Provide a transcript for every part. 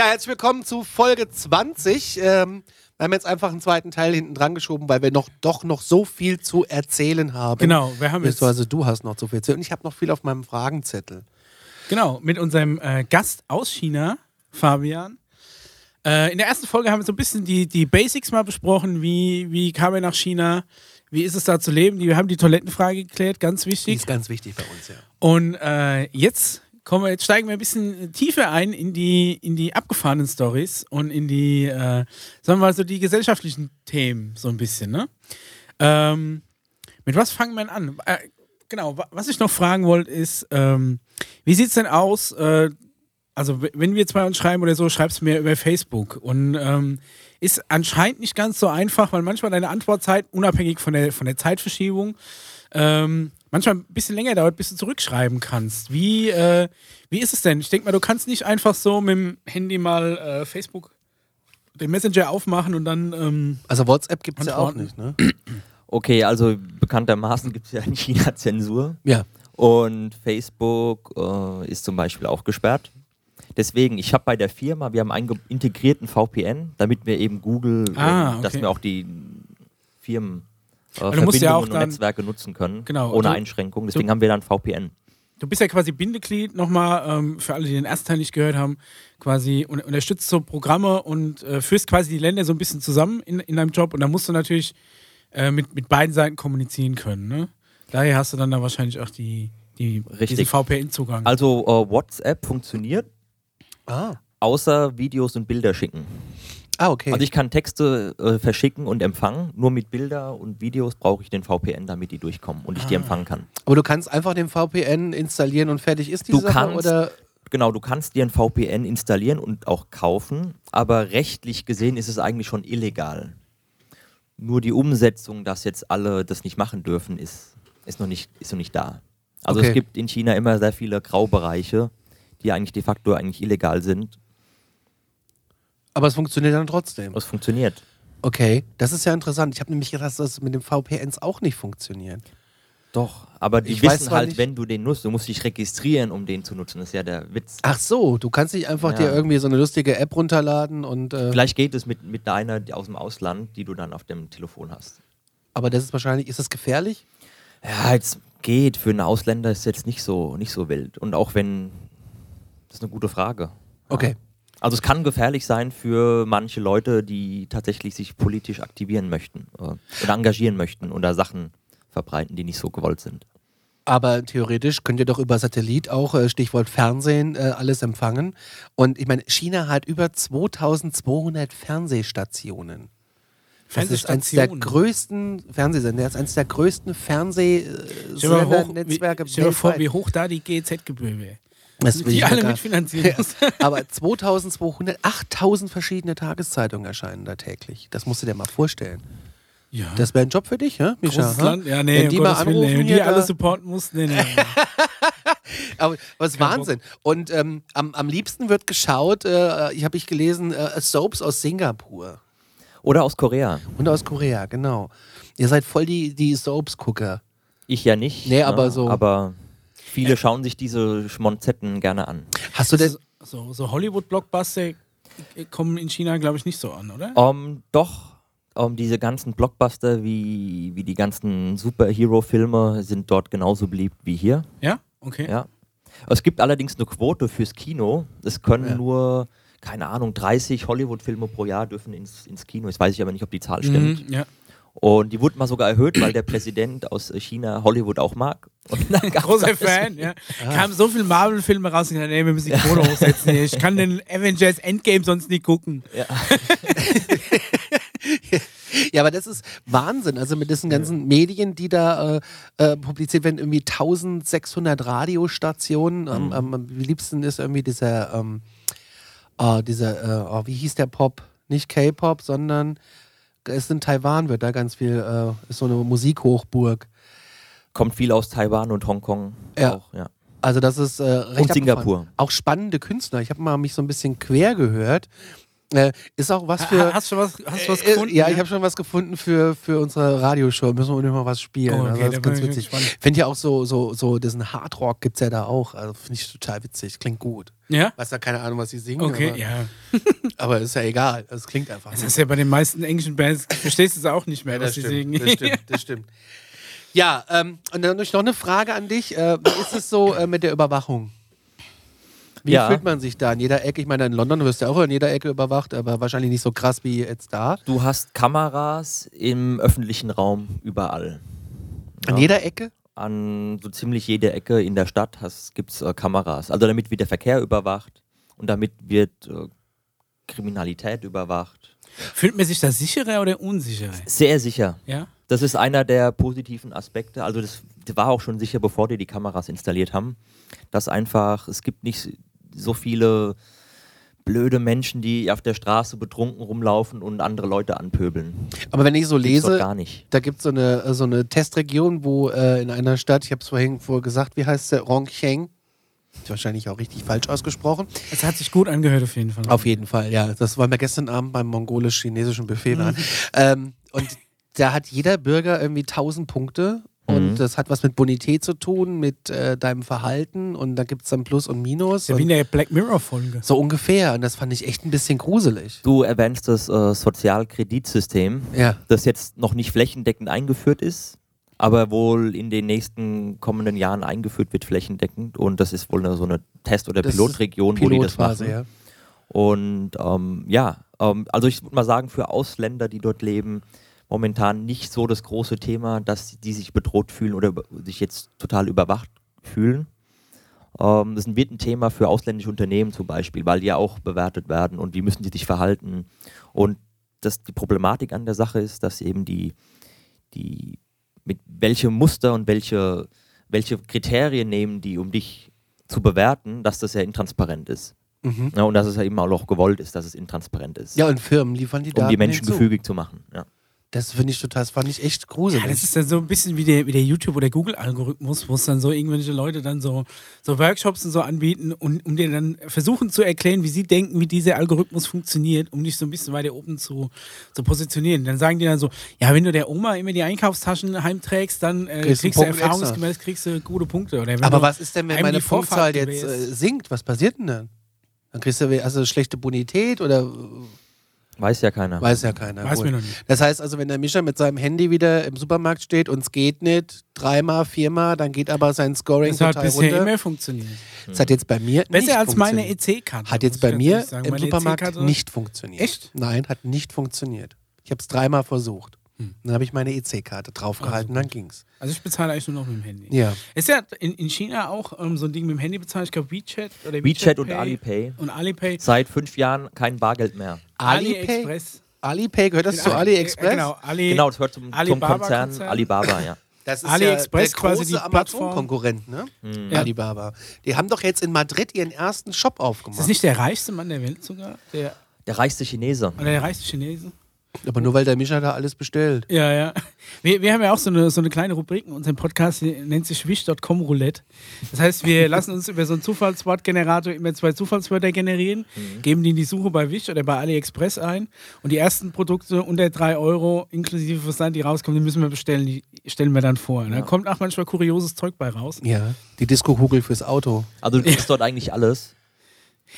Ja, herzlich willkommen zu Folge 20. Ähm, wir haben jetzt einfach einen zweiten Teil hinten dran geschoben, weil wir noch doch noch so viel zu erzählen haben. Genau, wir haben jetzt. Also du hast noch so viel zu und ich habe noch viel auf meinem Fragenzettel. Genau, mit unserem äh, Gast aus China, Fabian. Äh, in der ersten Folge haben wir so ein bisschen die, die Basics mal besprochen. Wie, wie kam er nach China? Wie ist es da zu leben? Wir haben die Toilettenfrage geklärt, ganz wichtig. Die ist ganz wichtig bei uns, ja. Und äh, jetzt kommen wir, jetzt steigen wir ein bisschen tiefer ein in die, in die abgefahrenen Stories und in die, äh, sagen wir mal so, die gesellschaftlichen Themen so ein bisschen, ne? Ähm, mit was fangen wir an? Äh, genau, was ich noch fragen wollte ist, ähm, wie sieht es denn aus? Äh, also, wenn wir zwei uns schreiben oder so, schreibst du mir über Facebook und ähm, ist anscheinend nicht ganz so einfach, weil manchmal deine Antwortzeit, unabhängig von der, von der Zeitverschiebung, ähm, manchmal ein bisschen länger dauert, bis du zurückschreiben kannst. Wie, äh, wie ist es denn? Ich denke mal, du kannst nicht einfach so mit dem Handy mal äh, Facebook, den Messenger aufmachen und dann. Ähm, also WhatsApp gibt es ja auch nicht, ne? Okay, also bekanntermaßen gibt es ja in China Zensur. Ja. Und Facebook äh, ist zum Beispiel auch gesperrt. Deswegen, ich habe bei der Firma, wir haben einen integrierten VPN, damit wir eben Google, ah, okay. dass wir auch die Firmen äh, Verbindungen ja und Netzwerke nutzen können, genau, ohne Einschränkung. Deswegen du, haben wir dann VPN. Du bist ja quasi Bindeglied nochmal, ähm, für alle, die den ersten Teil nicht gehört haben, quasi un unterstützt so Programme und äh, führst quasi die Länder so ein bisschen zusammen in, in deinem Job und da musst du natürlich äh, mit, mit beiden Seiten kommunizieren können. Ne? Daher hast du dann da wahrscheinlich auch die, die diesen VPN-Zugang. Also uh, WhatsApp funktioniert, ah. außer Videos und Bilder schicken. Ah, okay. Also ich kann Texte äh, verschicken und empfangen. Nur mit Bilder und Videos brauche ich den VPN, damit die durchkommen und ich die ah. empfangen kann. Aber du kannst einfach den VPN installieren und fertig ist die du Sache, kannst, oder? Genau, du kannst dir ein VPN installieren und auch kaufen, aber rechtlich gesehen ist es eigentlich schon illegal. Nur die Umsetzung, dass jetzt alle das nicht machen dürfen, ist, ist, noch, nicht, ist noch nicht da. Also okay. es gibt in China immer sehr viele Graubereiche, die eigentlich de facto eigentlich illegal sind aber es funktioniert dann trotzdem. Es funktioniert. Okay, das ist ja interessant. Ich habe nämlich gedacht, dass das mit den VPNs auch nicht funktioniert. Doch, aber die ich wissen halt, wenn du den nutzt, du musst dich registrieren, um den zu nutzen. Das ist ja der Witz. Ach so, du kannst nicht einfach ja. dir irgendwie so eine lustige App runterladen und. Äh Vielleicht geht es mit, mit deiner aus dem Ausland, die du dann auf dem Telefon hast. Aber das ist wahrscheinlich, ist das gefährlich? Ja, jetzt geht. Für einen Ausländer ist es jetzt nicht so, nicht so wild. Und auch wenn. Das ist eine gute Frage. Okay. Also es kann gefährlich sein für manche Leute, die tatsächlich sich politisch aktivieren möchten äh, oder engagieren möchten oder Sachen verbreiten, die nicht so gewollt sind. Aber theoretisch könnt ihr doch über Satellit auch, äh, Stichwort Fernsehen, äh, alles empfangen. Und ich meine, China hat über 2200 Fernsehstationen. Das ist eines der größten Fernsehsender, das ist eines der größten Fernsehnetzwerke Stell dir vor, wie hoch da die GZ-Gebühr wäre. Das die alle mitfinanzieren Aber 2200, 8000 verschiedene Tageszeitungen erscheinen da täglich. Das musst du dir mal vorstellen. Ja. Das wäre ein Job für dich, ja, Mischa? Land, ja, nee, Wenn die mal anrufen, Willen, die alle supporten mussten, nee, nee. aber was Wahnsinn. Bock. Und ähm, am, am liebsten wird geschaut, äh, ich habe ich gelesen, äh, Soaps aus Singapur. Oder aus Korea. Und aus Korea, genau. Ihr seid voll die, die Soaps-Gucker. Ich ja nicht. Nee, aber ne? so. Aber Viele schauen sich diese Schmonzetten gerne an. Hast du denn. So, so Hollywood-Blockbuster kommen in China, glaube ich, nicht so an, oder? Um, doch. Um, diese ganzen Blockbuster wie, wie die ganzen Superhero-Filme sind dort genauso beliebt wie hier. Ja? Okay. Ja. Es gibt allerdings eine Quote fürs Kino. Es können ja. nur, keine Ahnung, 30 Hollywood-Filme pro Jahr dürfen ins, ins Kino. Jetzt weiß ich aber nicht, ob die Zahl stimmt. Mhm, ja. Und die wurde mal sogar erhöht, weil der Präsident aus China Hollywood auch mag. Großer Fan, ja. Ah. Kamen so viele Marvel-Filme raus und gesagt, nee, wir müssen die Quote hochsetzen. Ich kann den Avengers Endgame sonst nicht gucken. Ja. ja, aber das ist Wahnsinn. Also mit diesen ganzen Medien, die da äh, äh, publiziert werden, irgendwie 1600 Radiostationen. Mhm. Am, am liebsten ist irgendwie dieser, ähm, oh, dieser, äh, oh, wie hieß der Pop? Nicht K-Pop, sondern ist in Taiwan, wird da ganz viel, äh, ist so eine Musikhochburg. Kommt viel aus Taiwan und Hongkong ja. auch, ja. Also das ist äh, recht Und Singapur. Auch spannende Künstler. Ich habe mal mich so ein bisschen quer gehört. Äh, ist auch was für. Ha- Hast du was, hast du was Äh, gefunden? Ja, ich habe schon was gefunden für, für unsere Radioshow. Müssen wir unbedingt mal was spielen. Oh, okay, also das da ist ganz witzig. Finde ja auch so, so, so diesen Hardrock gibt es ja da auch. Also finde ich total witzig. Klingt gut. Ja? Weiß ja keine Ahnung, was sie singen. Okay, aber, ja. aber ist ja egal. Es klingt einfach. Das ist ja bei den meisten englischen Bands, verstehst du es auch nicht mehr, Ja, was sie singen. Das stimmt, das stimmt. Ja, ähm, und dann noch eine Frage an dich. Äh, wie ist es so äh, mit der Überwachung? Wie Ja. fühlt man sich da in jeder Ecke? Ich meine, in London wirst du ja auch in jeder Ecke überwacht, aber wahrscheinlich nicht so krass wie jetzt da. Du hast Kameras im öffentlichen Raum überall. An Ja. jeder Ecke? An so ziemlich jede Ecke in der Stadt gibt es äh, Kameras. Also damit wird der Verkehr überwacht und damit wird äh, Kriminalität überwacht. Fühlt man sich da sicherer oder unsicherer? Sehr sicher. Ja? Das ist einer der positiven Aspekte. Also das war auch schon sicher, bevor die die Kameras installiert haben, dass einfach es gibt nicht so viele blöde Menschen, die auf der Straße betrunken rumlaufen und andere Leute anpöbeln. Aber wenn ich so lese, gar nicht. da gibt es so eine, so eine Testregion, wo äh, in einer Stadt, ich habe es vorhin vorher gesagt, wie heißt der? Rongcheng. Wahrscheinlich auch richtig falsch ausgesprochen. Es hat sich gut angehört auf jeden Fall. Auf jeden Fall, ja. Das wollen wir gestern Abend beim mongolisch-chinesischen Buffet waren. ähm, und da hat jeder Bürger irgendwie 1000 Punkte. Und Mhm. das hat was mit Bonität zu tun, mit äh, deinem Verhalten. Und da gibt es dann Plus und Minus. ja, wie in der Black Mirror-Folge. so ungefähr. Und das fand ich echt ein bisschen gruselig. Du erwähnst das äh, Sozialkreditsystem, Ja. das jetzt noch nicht flächendeckend eingeführt ist, aber wohl in den nächsten kommenden Jahren eingeführt wird flächendeckend. Und das ist wohl eine, so eine Test- oder Das Pilotregion, wo die das Pilotphase, machen. ja. Und ähm, ja, ähm, also ich würde mal sagen, für Ausländer, die dort leben, momentan nicht so das große Thema, dass die sich bedroht fühlen oder sich jetzt total überwacht fühlen. Ähm, das wird ein Thema für ausländische Unternehmen zum Beispiel, weil die ja auch bewertet werden und wie müssen sie sich verhalten. Und das, die Problematik an der Sache ist, dass eben die, die mit welche Muster und welche, welche Kriterien nehmen die, um dich zu bewerten, dass das ja intransparent ist. Mhm. Ja, und dass es ja eben auch noch gewollt ist, dass es intransparent ist. Ja, und Firmen liefern die um Daten die Menschen hinzu. gefügig zu machen. Ja. Das finde ich total, das fand ich echt gruselig. Ja, das ist dann so ein bisschen wie der, wie der YouTube- oder Google-Algorithmus, wo es dann so irgendwelche Leute dann so, so Workshops und so anbieten und um dir dann versuchen zu erklären, wie sie denken, wie dieser Algorithmus funktioniert, um dich so ein bisschen weiter oben zu, zu positionieren. Dann sagen die dann so, ja, wenn du der Oma immer die Einkaufstaschen heimträgst, dann äh, Kriegst kriegst, du erfahrungsgemäß kriegst du gute Punkte. Aber was ist denn, wenn meine Punktzahl jetzt äh, sinkt? Was passiert denn dann? Dann kriegst du also schlechte Bonität oder Weiß ja keiner. weiß ja keiner. Weiß mir noch nicht. Das heißt also, wenn der Mischer mit seinem Handy wieder im Supermarkt steht und es geht nicht, dreimal, viermal, dann geht aber sein Scoring Das hat total bisher runter. immer funktioniert. Das hat jetzt bei mir nicht Besser als meine. EC-Karte. Hat muss jetzt bei mir im Meine Supermarkt nicht funktioniert. Echt? Nein, hat nicht funktioniert. Ich habe es dreimal versucht. Hm. Dann habe ich meine EC-Karte draufgehalten, dann ging's. Also ich bezahle eigentlich nur noch mit dem Handy. Ja. Ist ja in, in China auch ähm, so ein Ding mit dem Handy bezahlt. Ich glaube WeChat oder WeChat und Pay Alipay. Und Alipay. Seit fünf Jahren kein Bargeld mehr. Alipay? AliExpress. Alipay, gehört das zu AliExpress? Genau, Ali, Genau, das gehört zum, zum Alibaba Konzern Konzern. Alibaba, ja. Das ist AliExpress ja der quasi große die Plattform. Amazon-Konkurrent, ne? Ja. Alibaba. Die haben doch jetzt in Madrid ihren ersten Shop Ist aufgemacht. das nicht der reichste Mann der Welt sogar? Der, Der reichste Chinese. oder der reichste Chinese? Aber nur weil der Mischa da alles bestellt. Ja, ja. Wir, wir haben ja auch so eine, so eine kleine Rubrik in unserem Podcast, die nennt sich wish.com Roulette. Das heißt, wir lassen uns über so einen Zufallswortgenerator immer zwei Zufallswörter generieren, geben die in die Suche bei Wish oder bei AliExpress ein und die ersten Produkte unter 3 Euro inklusive Versand, die rauskommen, die müssen wir bestellen, die stellen wir dann vor. Da kommt auch manchmal kurioses Zeug bei raus. Ja. Die Disco-Kugel fürs Auto. Also du kriegst dort eigentlich alles.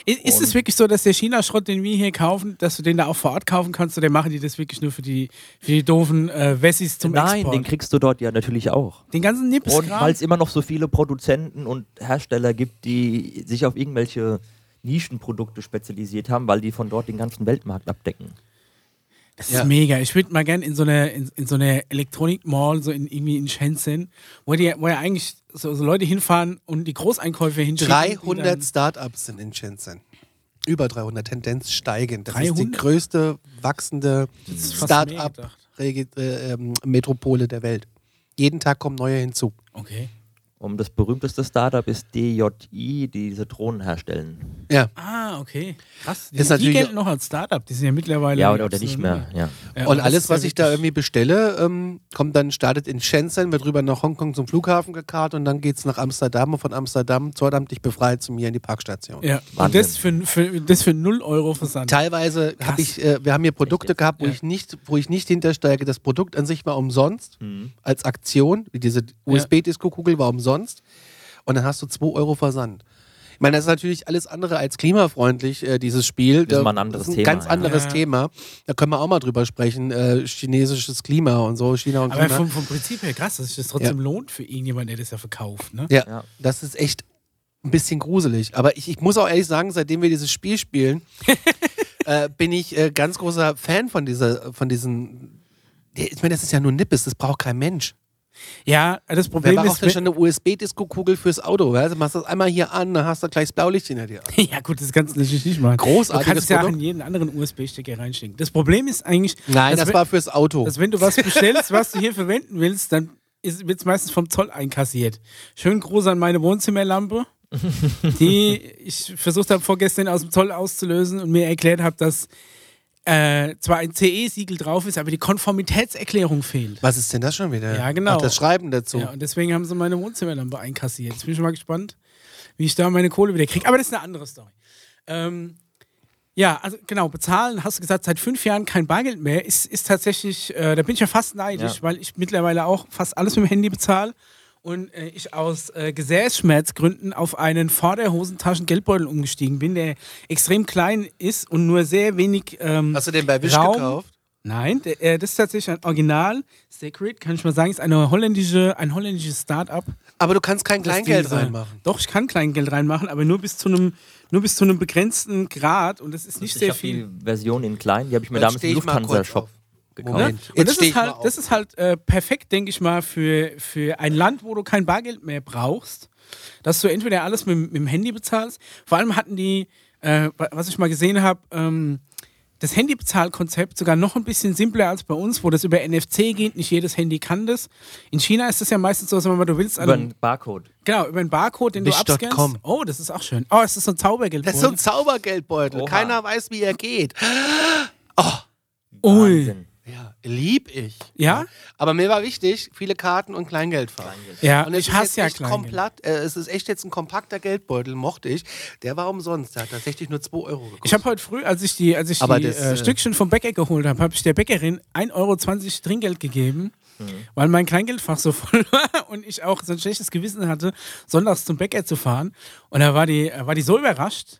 Ist es wirklich so, dass der China-Schrott, den wir hier kaufen, dass du den da auch vor Ort kaufen kannst oder machen die das wirklich nur für die, für die doofen äh, Wessis zum Nein, Export? den kriegst du dort ja natürlich auch. Den ganzen Nips Und weil es immer noch so viele Produzenten und Hersteller gibt, die sich auf irgendwelche Nischenprodukte spezialisiert haben, weil die von dort den ganzen Weltmarkt abdecken. Das Ja. ist mega. Ich würde mal gerne in so eine in, in so eine Elektronik-Mall, so in irgendwie in Shenzhen, wo die, wo ja eigentlich so, so Leute hinfahren und die Großeinkäufe hinschicken. die 300 dann- Startups sind in Shenzhen. Über 300, Tendenz steigend. Das ist die 300? größte wachsende Das ist fast mehr gedacht. Startup-Metropole der Welt. Jeden Tag kommen neue hinzu. Okay. Um das berühmteste Startup ist DJI, die diese Drohnen herstellen. Ja. Ah, okay. Krass. Die, Ist natürlich- die gelten noch als Startup. Die sind ja mittlerweile. Ja, oder, oder nicht mehr. Ja. Ja, Und das alles, was ich da irgendwie bestelle, ähm, kommt dann, startet in Shenzhen, wird rüber nach Hongkong zum Flughafen gekarrt und dann geht es nach Amsterdam und von Amsterdam zolldamt dich befreit zu mir in die Parkstation. Ja, und Wahnsinn. das für, für, das für 0 Euro Versand. Teilweise habe ich, äh, wir haben hier Produkte gehabt, wo Ja. ich nicht, wo ich nicht hintersteige. Das Produkt an sich war umsonst Mhm. als Aktion, wie diese USB-Disco-Kugel war umsonst. Und dann hast du 2 Euro Versand. Ich meine, das ist natürlich alles andere als klimafreundlich, äh, dieses Spiel. Das ist mal ein anderes das ist ein Thema, ganz ja. anderes Ja. Thema. Da können wir auch mal drüber sprechen. Äh, chinesisches Klima und so, China und Aber Klima. vom, vom Prinzip her krass, dass sich das trotzdem lohnt für irgendjemanden, der das ja verkauft. Ne? Ja, Ja. das ist echt ein bisschen gruselig. Aber ich, ich muss auch ehrlich sagen, seitdem wir dieses Spiel spielen, äh, bin ich äh, ganz großer Fan von dieser, von diesen. Ich meine, das ist ja nur Nippes, das braucht kein Mensch. Ja, das Wer Problem ist. denn schon eine USB-Disco-Kugel fürs Auto? Du machst das einmal hier an, dann hast du gleich das Blaulicht hinter dir. ja, gut, das kannst du natürlich nicht machen. Großartiges Du kannst es ja auch in jeden anderen USB-Stecker reinstecken. Das Problem ist eigentlich, Nein, das wenn- war fürs Auto. dass wenn du was bestellst, was du hier verwenden willst, dann wird es meistens vom Zoll einkassiert. Schön groß an meine Wohnzimmerlampe, die ich versucht habe vorgestern aus dem Zoll auszulösen und mir erklärt habe, dass äh, zwar ein CE-Siegel drauf ist, aber die Konformitätserklärung fehlt. Was ist denn das schon wieder? Ja, genau. Ach, das Schreiben dazu. Ja, und deswegen haben sie meine Wohnzimmerlampe einkassiert. Jetzt bin ich schon mal gespannt, wie ich da meine Kohle wieder kriege. Aber das ist eine andere Story. Ähm, ja, also genau, bezahlen, hast du gesagt, seit fünf Jahren kein Bargeld mehr, ist, ist tatsächlich, äh, da bin ich ja fast neidisch, Ja. weil ich mittlerweile auch fast alles mit dem Handy bezahle und äh, ich aus äh, Gesäßschmerzgründen auf einen Vorderhosentaschen Geldbeutel umgestiegen bin, der extrem klein ist und nur sehr wenig ähm, Hast du den bei Wish Raum- gekauft? Nein, der, äh, das ist tatsächlich ein Original. Sacred, kann ich mal sagen, ist eine holländische, ein holländisches Start-up. Aber du kannst kein Kleingeld diese- reinmachen. Doch, ich kann Kleingeld reinmachen, aber nur bis zu einem, nur bis zu einem begrenzten Grad und das ist nicht ich sehr habe viel. die Version in klein, die habe ich mir Jetzt damals im ich Lufthansa-Shop. Gekauft. Moment. Und Jetzt das ist, halt, das ist halt äh, perfekt, denke ich mal, für, für ein Land, wo du kein Bargeld mehr brauchst, dass du entweder alles mit, mit dem Handy bezahlst. Vor allem hatten die, äh, wa- was ich mal gesehen habe, ähm, das Handybezahlkonzept sogar noch ein bisschen simpler als bei uns, wo das über NFC geht. Nicht jedes Handy kann das. In China ist das ja meistens so, mal, du willst Über einen, Barcode. genau über einen Barcode, den du Wish.com. abscannst. Oh, das ist auch schön. Oh, es ist so ein Zaubergeld. Das ist so ein Zaubergeldbeutel. Oha. Keiner weiß, wie er geht. Ui. Wahnsinn. Lieb ich. Ja? Aber mir war wichtig, viele Karten und Kleingeld fahren. Ja, Und ich hasse ja Kleingeld. komplett, äh, es ist echt jetzt ein kompakter Geldbeutel, mochte ich. Der war umsonst, der hat tatsächlich nur 2 Euro gekostet. Ich habe heute früh, als ich die, als ich Aber die das, äh, äh, Stückchen vom Bäcker geholt habe, habe ich der Bäckerin 1,20 Euro Trinkgeld gegeben, weil mein Kleingeldfach so voll war und ich auch so ein schlechtes Gewissen hatte, sonntags zum Bäcker zu fahren. Und da war die, äh, war die so überrascht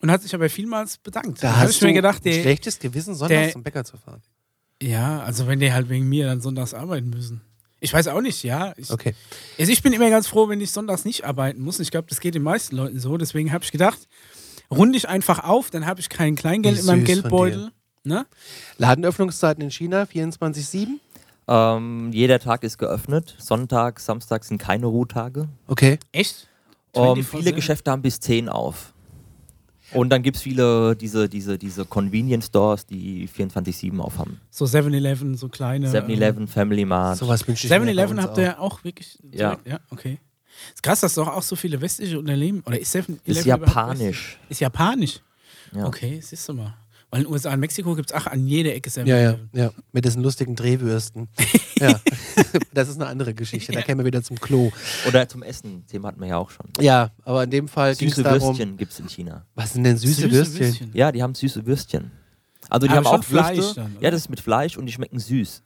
und hat sich aber vielmals bedankt. da hab hast ich du mir gedacht, ein der, schlechtes Gewissen, sonntags der- zum Bäcker zu fahren. Ja, also wenn die halt wegen mir dann sonntags arbeiten müssen. Ich weiß auch nicht, ja. Ich, Okay. also ich bin immer ganz froh, wenn ich sonntags nicht arbeiten muss. Ich glaube, das geht den meisten Leuten so. Deswegen habe ich gedacht, runde ich einfach auf, dann habe ich kein Kleingeld in meinem Geldbeutel. Ne? Ladenöffnungszeiten in China 24-7. Ähm, jeder Tag ist geöffnet. Sonntag, Samstag sind keine Ruhetage. Okay. Echt? Um, 24/7? viele Geschäfte haben bis 10 auf. Und dann gibt es viele diese, diese, diese Convenience Stores, die 24-7 auf haben. So 7-Eleven, so kleine. 7-Eleven, Family Mart. Sowas wünsche ich mir. bei 7-Eleven uns habt ihr auch wirklich. Ja. direkt- Ja, okay. Ist krass, dass doch auch so viele westliche Unternehmen. Oder ist 7-Eleven ist japanisch. Ist japanisch. Ja. Okay, siehst du mal. Weil in den USA und Mexiko gibt es auch an jeder Ecke 7-Eleven. Ja, ja, ja. Mit diesen lustigen Drehwürsten. ja. das ist eine andere Geschichte. Da kämen wir wieder zum Klo. Oder zum Essen, Thema hatten wir ja auch schon. Ja, aber in dem Fall Süße darum. Würstchen gibt es in China. Was sind denn süße, Würstchen? Ja, die haben süße Würstchen. Also die Aber haben auch Würste. Fleisch dann, oder? ja, das ist mit Fleisch und die schmecken süß.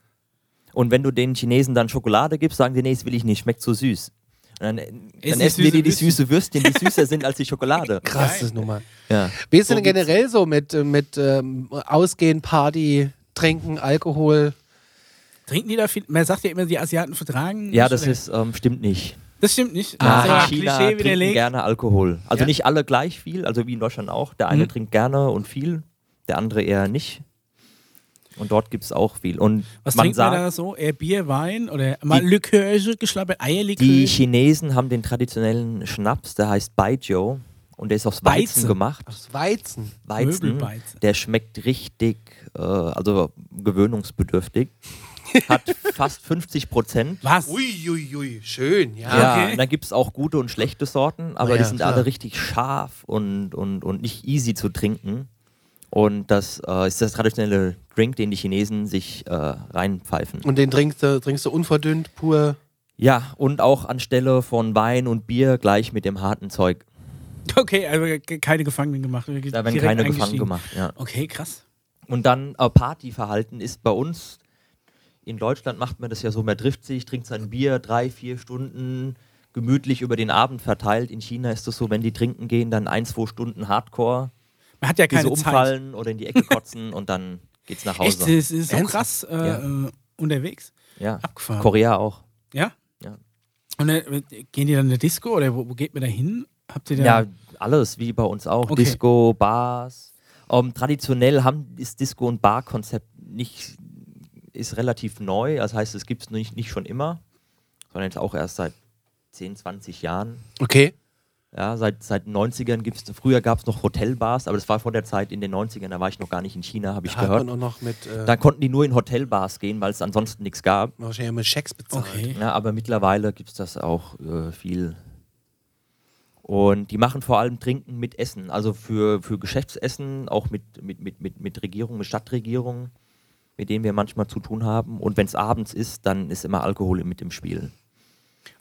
Und wenn du den Chinesen dann Schokolade gibst, sagen die, nee, das will ich nicht, schmeckt so süß. Und dann, dann die essen wir die Würstchen. süße Würstchen, die süßer sind als die Schokolade. Krasses Nummer. Ja. Wie ist denn generell so mit, äh, mit ähm, Ausgehen, Party, Trinken, Alkohol? Trinken die da viel? Man sagt ja immer, die Asiaten vertragen. Ja, nicht, das ist, ähm, stimmt nicht. Das stimmt nicht. Ah, das ist China Klischee trinken gerne Alkohol. Also Ja? nicht alle gleich viel, also wie in Deutschland auch. Der eine Mhm. trinkt gerne und viel, der andere eher nicht. Und dort gibt es auch viel. Und Was man trinkt man sagt, da so? Eher Bier, Wein oder mal Liköre geschlappert, Eierlikör? die Chinesen haben den traditionellen Schnaps, der heißt Baijiu. Und der ist aus Weizen, Weizen. gemacht. Aus Weizen. Weizen. Der schmeckt richtig, äh, also gewöhnungsbedürftig. hat fast 50 Prozent. Was? Uiuiui, ui, schön, ja. Ja, okay. und dann gibt es auch gute und schlechte Sorten, aber Na die ja, sind klar. alle richtig scharf und, und, und nicht easy zu trinken. Und das äh, ist das traditionelle Drink, den die Chinesen sich äh, reinpfeifen. Und den trinkst du, trinkst du unverdünnt, pur. Ja, und auch anstelle von Wein und Bier gleich mit dem harten Zeug. Okay, also keine Gefangenen gemacht. Da werden keine eingestiegen. gefangen gemacht. Ja. Okay, krass. Und dann äh, Partyverhalten ist bei uns, in Deutschland macht man das ja so, man trifft sich, trinkt sein Bier drei, vier Stunden gemütlich über den Abend verteilt. In China ist das so, wenn die trinken gehen, dann ein, zwei Stunden Hardcore, Man hat ja keine Zeit. umfallen oder in die Ecke kotzen und dann geht's nach Echt, Hause. das ist so Ernsthaft? krass äh, Ja. äh, unterwegs. Ja. Abgefahren. Korea auch. Ja? Ja. Und äh, gehen die dann in eine Disco oder wo, wo geht man da hin? Habt ihr da? Ja, alles, wie bei uns auch. Okay. Disco, Bars. Ähm, traditionell haben, ist Disco- und Bar-Konzept nicht, ist relativ neu. Das heißt, es gibt es nicht, nicht schon immer, sondern jetzt auch erst seit 10, 20 Jahren. Okay. Ja, seit, seit den 90ern gibt es, früher gab es noch Hotelbars, aber das war vor der Zeit in den 90ern, da war ich noch gar nicht in China, habe ich Da gehört. mit, äh, Da konnten die nur in Hotelbars gehen, weil es ansonsten nichts gab. wahrscheinlich mit Schecks bezahlt. Okay. Ja, aber mittlerweile gibt es das auch äh, viel. Und die machen vor allem Trinken mit Essen, also für, für Geschäftsessen, auch mit, mit, mit, mit, mit Regierungen, mit Stadtregierungen, mit denen wir manchmal zu tun haben. Und wenn es abends ist, dann ist immer Alkohol mit im Spiel.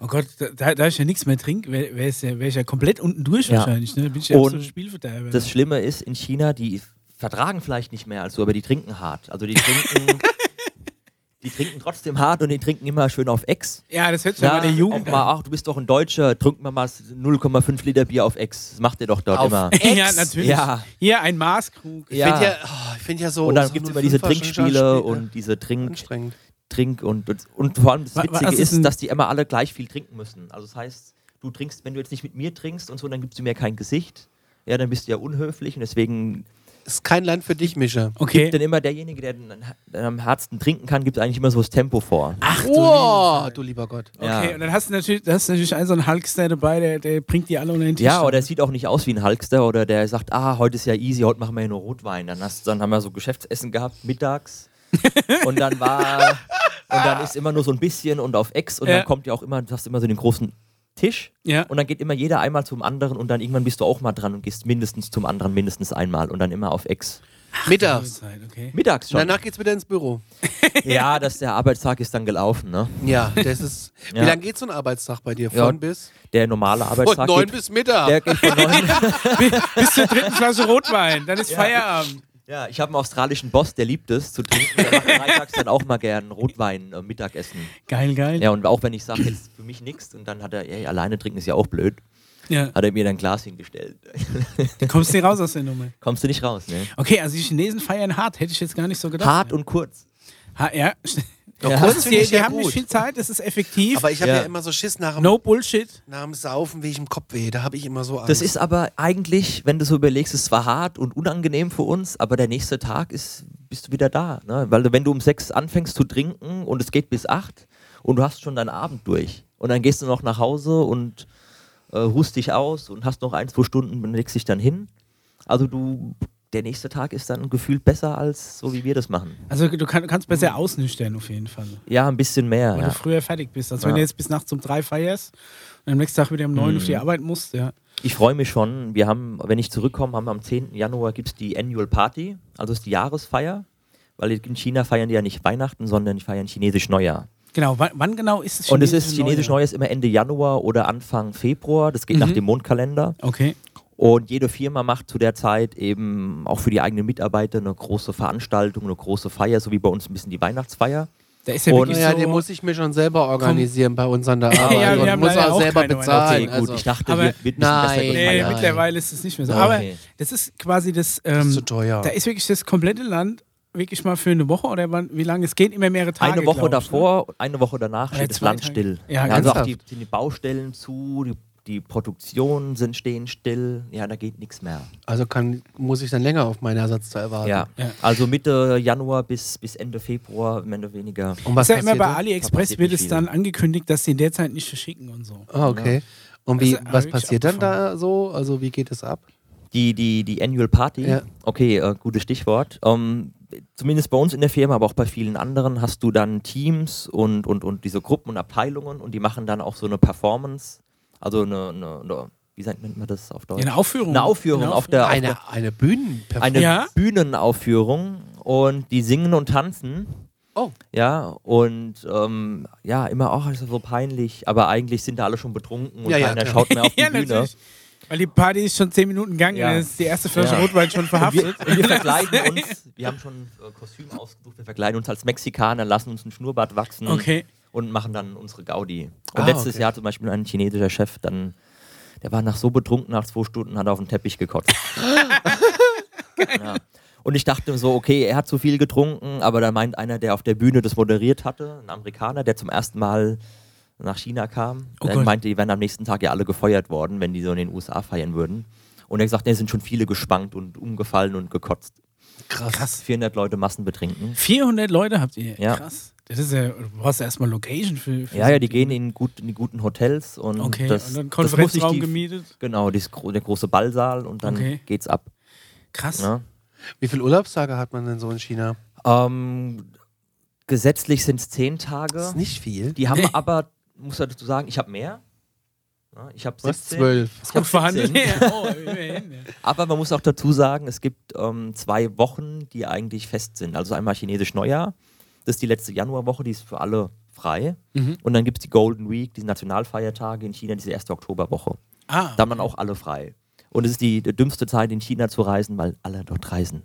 Oh Gott, da, da ich ja nichts mehr trinke, wäre wär ich ja, wär ich ja komplett unten durch Ja. wahrscheinlich. Ne? Da bin ich ja Und so ein Spielverderber. Das Schlimme ist, in China, die vertragen vielleicht nicht mehr als so, aber die trinken hart. Also die trinken, die trinken trotzdem hart und die trinken immer schön auf Ex. ja, das hört sich ja bei der Jugend auch mal, ach, du bist doch ein Deutscher, trink mal mal 0,5 Liter Bier auf Ex. Das macht ihr doch dort Auf immer. Ex? Ja, natürlich. Ja. Hier ein Maßkrug. Ich Ja. finde ja, oh, ich find ja so. Und dann so gibt es immer diese Trinkspiele Spiel- und diese Trink, Anstrengend. Trink und, und, vor allem das Witzige was ist ist, denn- dass die immer alle gleich viel trinken müssen. Also das heißt, du trinkst, wenn du jetzt nicht mit mir trinkst und so, dann gibst du mir kein Gesicht. Ja, dann bist du ja unhöflich und deswegen Ist kein Land für dich, Mischa. Okay. denn immer derjenige, der dann der am härtesten trinken kann, gibt eigentlich immer so das Tempo vor. Ach du Oh, liebe du lieber Gott. Okay, Ja. und dann hast du natürlich, da hast du natürlich einen so einen Hulkster dabei, der, der bringt die alle unter den Tisch. Ja, oder er sieht auch nicht aus wie ein Hulkster oder der sagt, ah, heute ist ja easy, heute machen wir ja nur Rotwein. Dann, hast, dann haben wir so Geschäftsessen gehabt, mittags. Und dann war, und dann ist immer nur so ein bisschen und auf Ex und Ja. dann kommt ja auch immer, du hast immer so den großen Tisch Ja. und dann geht immer jeder einmal zum anderen und dann irgendwann bist du auch mal dran und gehst mindestens zum anderen mindestens einmal und dann immer auf Ex. Mittags. Okay. Mittags schon. Danach geht's wieder ins Büro. ja, dass der Arbeitstag ist dann gelaufen, ne? Ja, das ist. Wie Ja. lange geht so ein Arbeitstag bei dir? Von Ja, bis? Der normale Von Arbeitstag neun geht, bis Mittag. der geht von neun. Bis zur dritten Flasche Rotwein, dann ist Feierabend. Ja, ich habe einen australischen Boss, der liebt es zu trinken. Der macht freitags dann auch mal gern Rotwein äh, Mittagessen. Geil, geil. Ja, und auch wenn ich sage, jetzt für mich nichts und dann hat er, ey, alleine trinken ist ja auch blöd, Ja. hat er mir dann ein Glas hingestellt. Kommst nicht raus aus der Nummer. Kommst du nicht raus, ne? Okay, also die Chinesen feiern hart, hätte ich jetzt gar nicht so gedacht. Hart und kurz. Ha, ja. Doch, Ja. kurz Die, die haben gut. nicht viel Zeit, das ist effektiv. Aber ich habe ja. Ja. immer so Schiss nach dem, no Bullshit. nach dem Saufen, wie ich im Kopf weh. Da habe ich immer so Angst. Das ist aber eigentlich, wenn du so überlegst, ist zwar hart und unangenehm für uns, aber der nächste Tag ist, bist du wieder da. Ne? Weil du, wenn du um sechs anfängst zu trinken und es geht bis acht und du hast schon deinen Abend durch und dann gehst du noch nach Hause und äh, ruhst dich aus und hast noch ein, zwei Stunden und legst dich dann hin. Also du, der nächste Tag ist dann gefühlt besser als so, wie wir das machen. Also du kann, kannst besser ausnüchtern auf jeden Fall. Ja, ein bisschen mehr. Weil Ja. du früher fertig bist. Als Ja. wenn du jetzt bis nachts um drei feierst und am nächsten Tag wieder um neun auf die Arbeit musst. Ja. Ich freue mich schon. Wir haben, wenn ich zurückkomme, haben wir am 10. Januar gibt es die Annual Party, also ist die Jahresfeier. Weil in China feiern die ja nicht Weihnachten, sondern die feiern chinesisch Neujahr. Genau, wann, genau ist es Und es ist chinesisch Neujahr ist immer Ende Januar oder Anfang Februar. Das geht Mhm. nach dem Mondkalender. Okay. Und jede Firma macht zu der Zeit eben auch für die eigenen Mitarbeiter eine große Veranstaltung, eine große Feier, so wie bei uns ein bisschen die Weihnachtsfeier. Da ist ja Und- wirklich so, den muss ich mir schon selber organisieren bei uns an der Arbeit. Ja, wir und haben muss leider auch auch selber bezahlen. Okay, gut. also. ich dachte, Aber- wir bisschen Nein, Nee. Nein. mittlerweile ist es nicht mehr so. Okay. Aber das ist quasi das. Ähm, ist zu teuer. Da ist wirklich das komplette Land wirklich mal für eine Woche oder wann, wie lange? Es geht immer mehrere Tage. Eine Woche ne? davor, eine Woche danach Oder steht das Land Tage. still. Ja, also auch die, die Baustellen zu, die, die Produktionen sind stehen still. Ja, da geht nichts mehr. Also kann, muss ich dann länger auf meine Ersatzteil warten. Ja. Ja. Also Mitte Januar bis, bis Ende Februar, mehr oder weniger. Und was Ist ja immer bei? AliExpress wird es viel. dann angekündigt, dass sie in der Zeit nicht verschicken und so. Ah, okay. Und wie, was passiert dann da so? Also wie geht es ab? Die, die, die Annual Party, Ja. okay, äh, gutes Stichwort. Ähm, zumindest bei uns in der Firma, aber auch bei vielen anderen, hast du dann Teams und, und, und diese Gruppen und Abteilungen und die machen dann auch so eine Performance, also eine, eine, eine wie sagt nennt man das auf Deutsch? Ja, eine Aufführung. Eine Aufführung Eine auf der, auf der Eine, eine Bühnenperformance. eine Ja. Bühnenaufführung und die singen und tanzen. Oh. Ja, und ähm, ja, immer auch ist so peinlich, aber eigentlich sind da alle schon betrunken und Ja, ja, keiner klar. schaut mehr auf die ja, Bühne. natürlich. Weil die Party ist schon zehn Minuten gegangen Ja. und dann ist die erste Flasche Ja. Rotwein schon Und verhaftet. wir, und wir verkleiden uns, wir haben schon äh, Kostüm ausgesucht, wir verkleiden uns als Mexikaner, lassen uns einen Schnurrbart wachsen Okay. Und machen dann unsere Gaudi. Und Ah, letztes okay. Jahr zum Beispiel ein chinesischer Chef, dann, der war nach so betrunken, nach zwei Stunden hat er auf den Teppich gekotzt. ja. Und ich dachte so, okay, er hat zu viel getrunken, aber da meint einer, der auf der Bühne das moderiert hatte, ein Amerikaner, der zum ersten Mal nach China kam, Oh der meinte, die wären am nächsten Tag ja alle gefeuert worden, wenn die so in den USA feiern würden. Und er gesagt, es sind schon viele gespankt und umgefallen und gekotzt. Krass. 400 Leute Massen betrinken. 400 Leute habt ihr. Ja. Krass. Das ist ja, du brauchst ja erstmal Location für. für Ja, ja, die gehen in, gut, in die guten Hotels und Okay, das, und dann Konferenzraum die, gemietet. Genau, gro- der große Ballsaal und dann Okay. geht's ab. Krass. Ne? Wie viele Urlaubstage hat man denn so in China? Ähm, gesetzlich sind es zehn Tage. Das ist nicht viel. Die haben Nee. aber, muss ich dazu sagen, ich habe mehr. Ja, ich habe Du hast 17. zwölf. Ich hab Gut verhandelt. 17. Ja, oh, ja. Aber man muss auch dazu sagen, es gibt ähm, zwei Wochen, die eigentlich fest sind. Also einmal chinesisch Neujahr, das ist die letzte Januarwoche, die ist für alle frei. Mhm. Und dann gibt es die Golden Week, die Nationalfeiertage in China, diese erste Oktoberwoche. Ah, Da haben dann auch alle frei. Und es ist die dümmste Zeit in China zu reisen, weil alle dort reisen.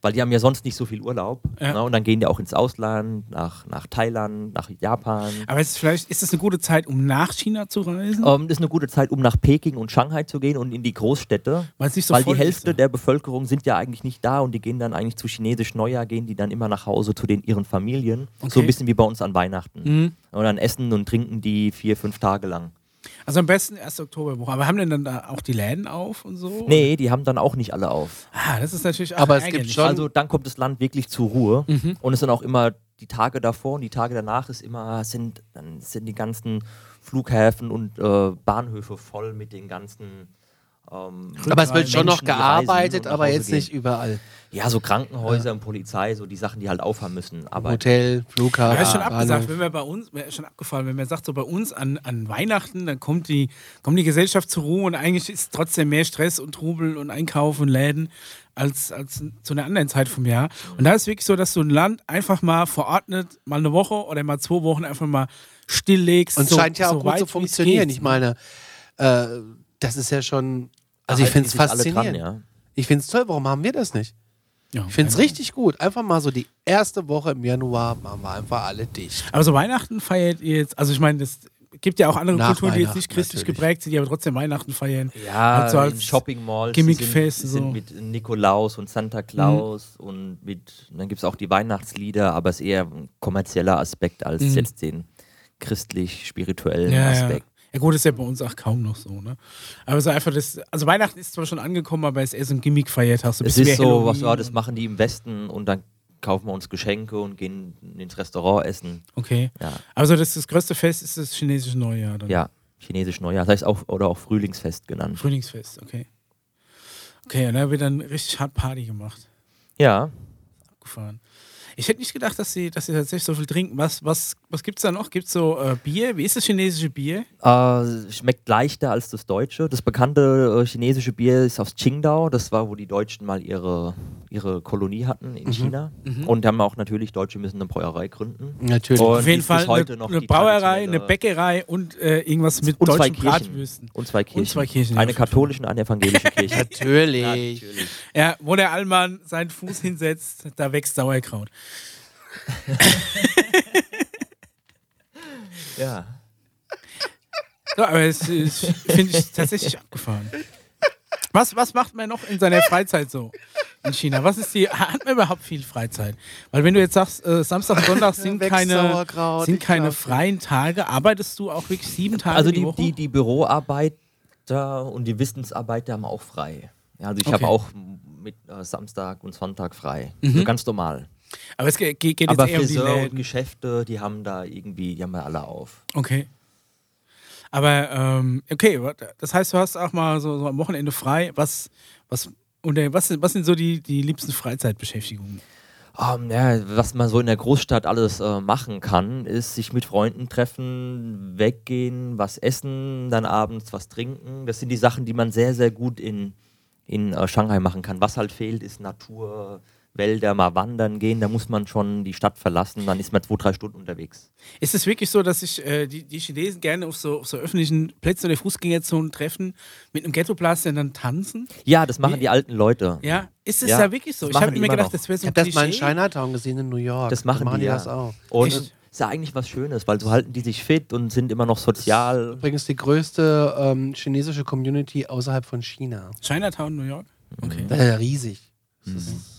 Weil die haben ja sonst nicht so viel Urlaub. Ja. Ne? Und dann gehen die auch ins Ausland, nach, nach Thailand, nach Japan. aber ist, vielleicht ist das eine gute Zeit, um nach China zu reisen? Ähm, das ist eine gute Zeit, um nach Peking und Shanghai zu gehen und in die Großstädte. so weil die Hälfte ist, der Bevölkerung sind ja eigentlich nicht da und die gehen dann eigentlich zu chinesisch Neujahr, gehen die dann immer nach Hause zu den ihren Familien. So Okay. ein bisschen wie bei uns an Weihnachten. Mhm. Und dann essen und trinken die vier, fünf Tage lang. Also am besten 1. Oktoberwoche. Aber haben denn dann da auch die Läden auf und so? Nee, die haben dann auch nicht alle auf. Ah, das ist natürlich auch Aber es gibt schon- Also dann kommt das Land wirklich zur Ruhe Mhm. und es sind auch immer die Tage davor und die Tage danach ist immer sind dann sind die ganzen Flughäfen und äh, Bahnhöfe voll mit den ganzen ähm, Aber es wird schon noch gearbeitet, aber jetzt gehen. nicht überall. ja so Krankenhäuser und Polizei so die Sachen die halt aufhaben müssen aber Hotel, Flughafen. Ja, ist schon abgesagt, wenn wir bei uns, wäre schon abgefallen, wenn man sagt, so bei uns an, an Weihnachten, dann kommt die, kommt die Gesellschaft zur Ruhe und eigentlich ist trotzdem mehr Stress und Trubel und Einkauf und Läden als, als zu einer anderen Zeit vom Jahr. Und da ist wirklich so, dass du ein Land einfach mal verordnet, mal eine Woche oder mal zwei Wochen einfach mal stilllegst. Und so, scheint ja auch so gut zu funktionieren. Ich meine, äh, das ist ja schon. Also ich finde es faszinierend. dran, ja. Ich finde es toll. Warum haben wir das nicht? Ja, Ich finde es richtig gut. Einfach mal so die erste Woche im Januar machen wir einfach alle dicht. Aber so Weihnachten feiert ihr jetzt, also ich meine, es gibt ja auch andere Nach Kulturen, die jetzt nicht christlich natürlich. geprägt sind, die aber trotzdem Weihnachten feiern. Ja, Also als in Shopping Malls Gimmickfest sind, so. sind mit Nikolaus und Santa Claus und mit dann gibt es auch die Weihnachtslieder, aber es ist eher ein kommerzieller Aspekt als Mhm. jetzt den christlich-spirituellen Ja, ja. Aspekt. Ja gut, ist ja bei uns auch kaum noch so, ne? Aber ist einfach das, also Weihnachten ist zwar schon angekommen, aber es ist eher so ein Gimmick-Feiertag. So ein Es ist so, was Halloween ja, das machen die im Westen und dann kaufen wir uns Geschenke und gehen ins Restaurant essen. Okay. Ja, Also das, das größte Fest ist das chinesische Neujahr dann. ja chinesisch Neujahr, das heißt auch oder auch Frühlingsfest genannt. Frühlingsfest, okay. Okay, und da wird dann richtig hart Party gemacht. Ja, Abgefahren. Ich hätte nicht gedacht, dass sie, dass sie tatsächlich so viel trinken. Was, was, was gibt es da noch? Gibt es so äh, Bier? Wie ist das chinesische Bier? Äh, schmeckt leichter als das deutsche. Das bekannte äh, chinesische Bier ist aus Qingdao. Das war, wo die Deutschen mal ihre, ihre Kolonie hatten in China. Und haben auch natürlich, Deutsche müssen eine Brauerei gründen. Natürlich. Und Auf jeden Fall bis heute eine, noch eine Brauerei, eine Bäckerei und äh, irgendwas mit Und zwei deutschen Kirchen. Bratwürsten. Und zwei Kirchen. zwei Kirchen, ja, Eine katholische und eine evangelische Kirche. Natürlich. Natürlich. Ja, wo der Allmann seinen Fuß hinsetzt, da wächst Sauerkraut. Ja. So, aber es ist, finde ich tatsächlich abgefahren. Was, was macht man noch in seiner Freizeit so in China? Was ist die, hat man überhaupt viel Freizeit? Weil wenn du jetzt sagst, äh, Samstag und Sonntag sind keine, sind keine freien Tage, arbeitest du auch wirklich sieben Tage Also die, die, Woche? die, die Büroarbeiter und die Wissensarbeiter haben auch frei. Ja, also ich Okay. habe auch mit äh, Samstag und Sonntag frei. Mhm. So ganz normal. Aber es geht, geht jetzt Aber eher um die Friseur und Läden. Geschäfte, die haben da irgendwie, die haben ja alle auf. Okay. Aber, ähm, okay, das heißt, du hast auch mal so, so am Wochenende frei. Was, was oder was sind, was sind so die, die liebsten Freizeitbeschäftigungen? Ähm, ja, was man so in der Großstadt alles äh, machen kann, ist sich mit Freunden treffen, weggehen, was essen, dann abends was trinken. Das sind die Sachen, die man sehr, sehr gut in, in äh, Shanghai machen kann. Was halt fehlt, ist Natur, Wälder, mal wandern gehen. Da muss man schon die Stadt verlassen, dann ist man zwei, drei Stunden unterwegs. Ist es wirklich so, dass sich äh, die, die Chinesen gerne auf so, auf so öffentlichen Plätzen oder Fußgängerzonen treffen, mit einem Ghetto-Blaster dann tanzen? Ja, das machen Wie- die alten Leute. Ja, ist es Ja, ja, wirklich so? das Ich habe immer immer gedacht, noch. das wäre so Ich ein habe das mal in. Chinatown gesehen in New York. Das machen da machen die, die ja. das auch. Und Echt? ist ja eigentlich was Schönes, weil so halten die sich fit und sind immer noch sozial. Übrigens die größte ähm, chinesische Community außerhalb von China. Chinatown, New York? Okay. Das ist ja riesig. Das Mhm. ist,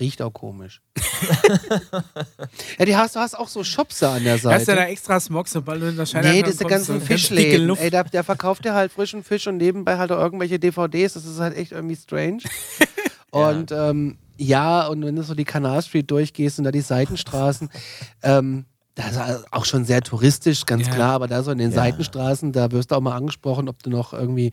riecht auch komisch. ja, die hast, du hast auch so Shops da an der Hast du da Seite. extra Smog, sobald du in der Chinatown Nee, diese ganzen Fischläden. Ey, der, der verkauft dir halt frischen Fisch und nebenbei halt auch irgendwelche DVDs. Das ist halt echt irgendwie strange. Und ähm, ja, und wenn du so die Canal Street durchgehst und da die Seitenstraßen, ähm, das ist auch schon sehr touristisch, ganz Ja. klar, aber da so in den Ja. Seitenstraßen, da wirst du auch mal angesprochen, ob du noch irgendwie,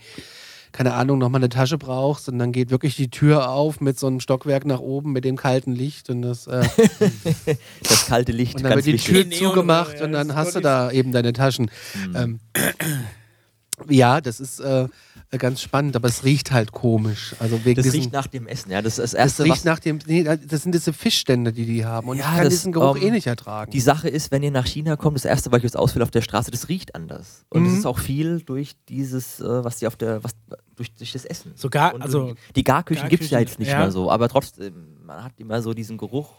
keine Ahnung, noch mal eine Tasche brauchst und dann geht wirklich die Tür auf mit so einem Stockwerk nach oben mit dem kalten Licht und das äh, Das kalte Licht, und dann ganz wird die wichtig. Tür zugemacht ja, und dann hast du da eben deine Taschen. Ähm, ja, das ist äh, ganz spannend, aber es riecht halt komisch. Also wegen Das diesen, riecht nach dem Essen, ja. Das ist das das Erste, riecht was nach dem, nee, das sind diese Fischstände, die die haben und Ja, ich kann das, diesen Geruch ähm, eh nicht ertragen. Die Sache ist, wenn ihr nach China kommt, das erste, was ich jetzt auswähle auf der Straße, das riecht anders. Und es Mhm. ist auch viel durch dieses, äh, was die auf der, was durch, durch das Essen. Sogar, Und also, die- die Garküchen gibt es ja jetzt nicht ja. mehr so, aber trotzdem, man hat immer so diesen Geruch.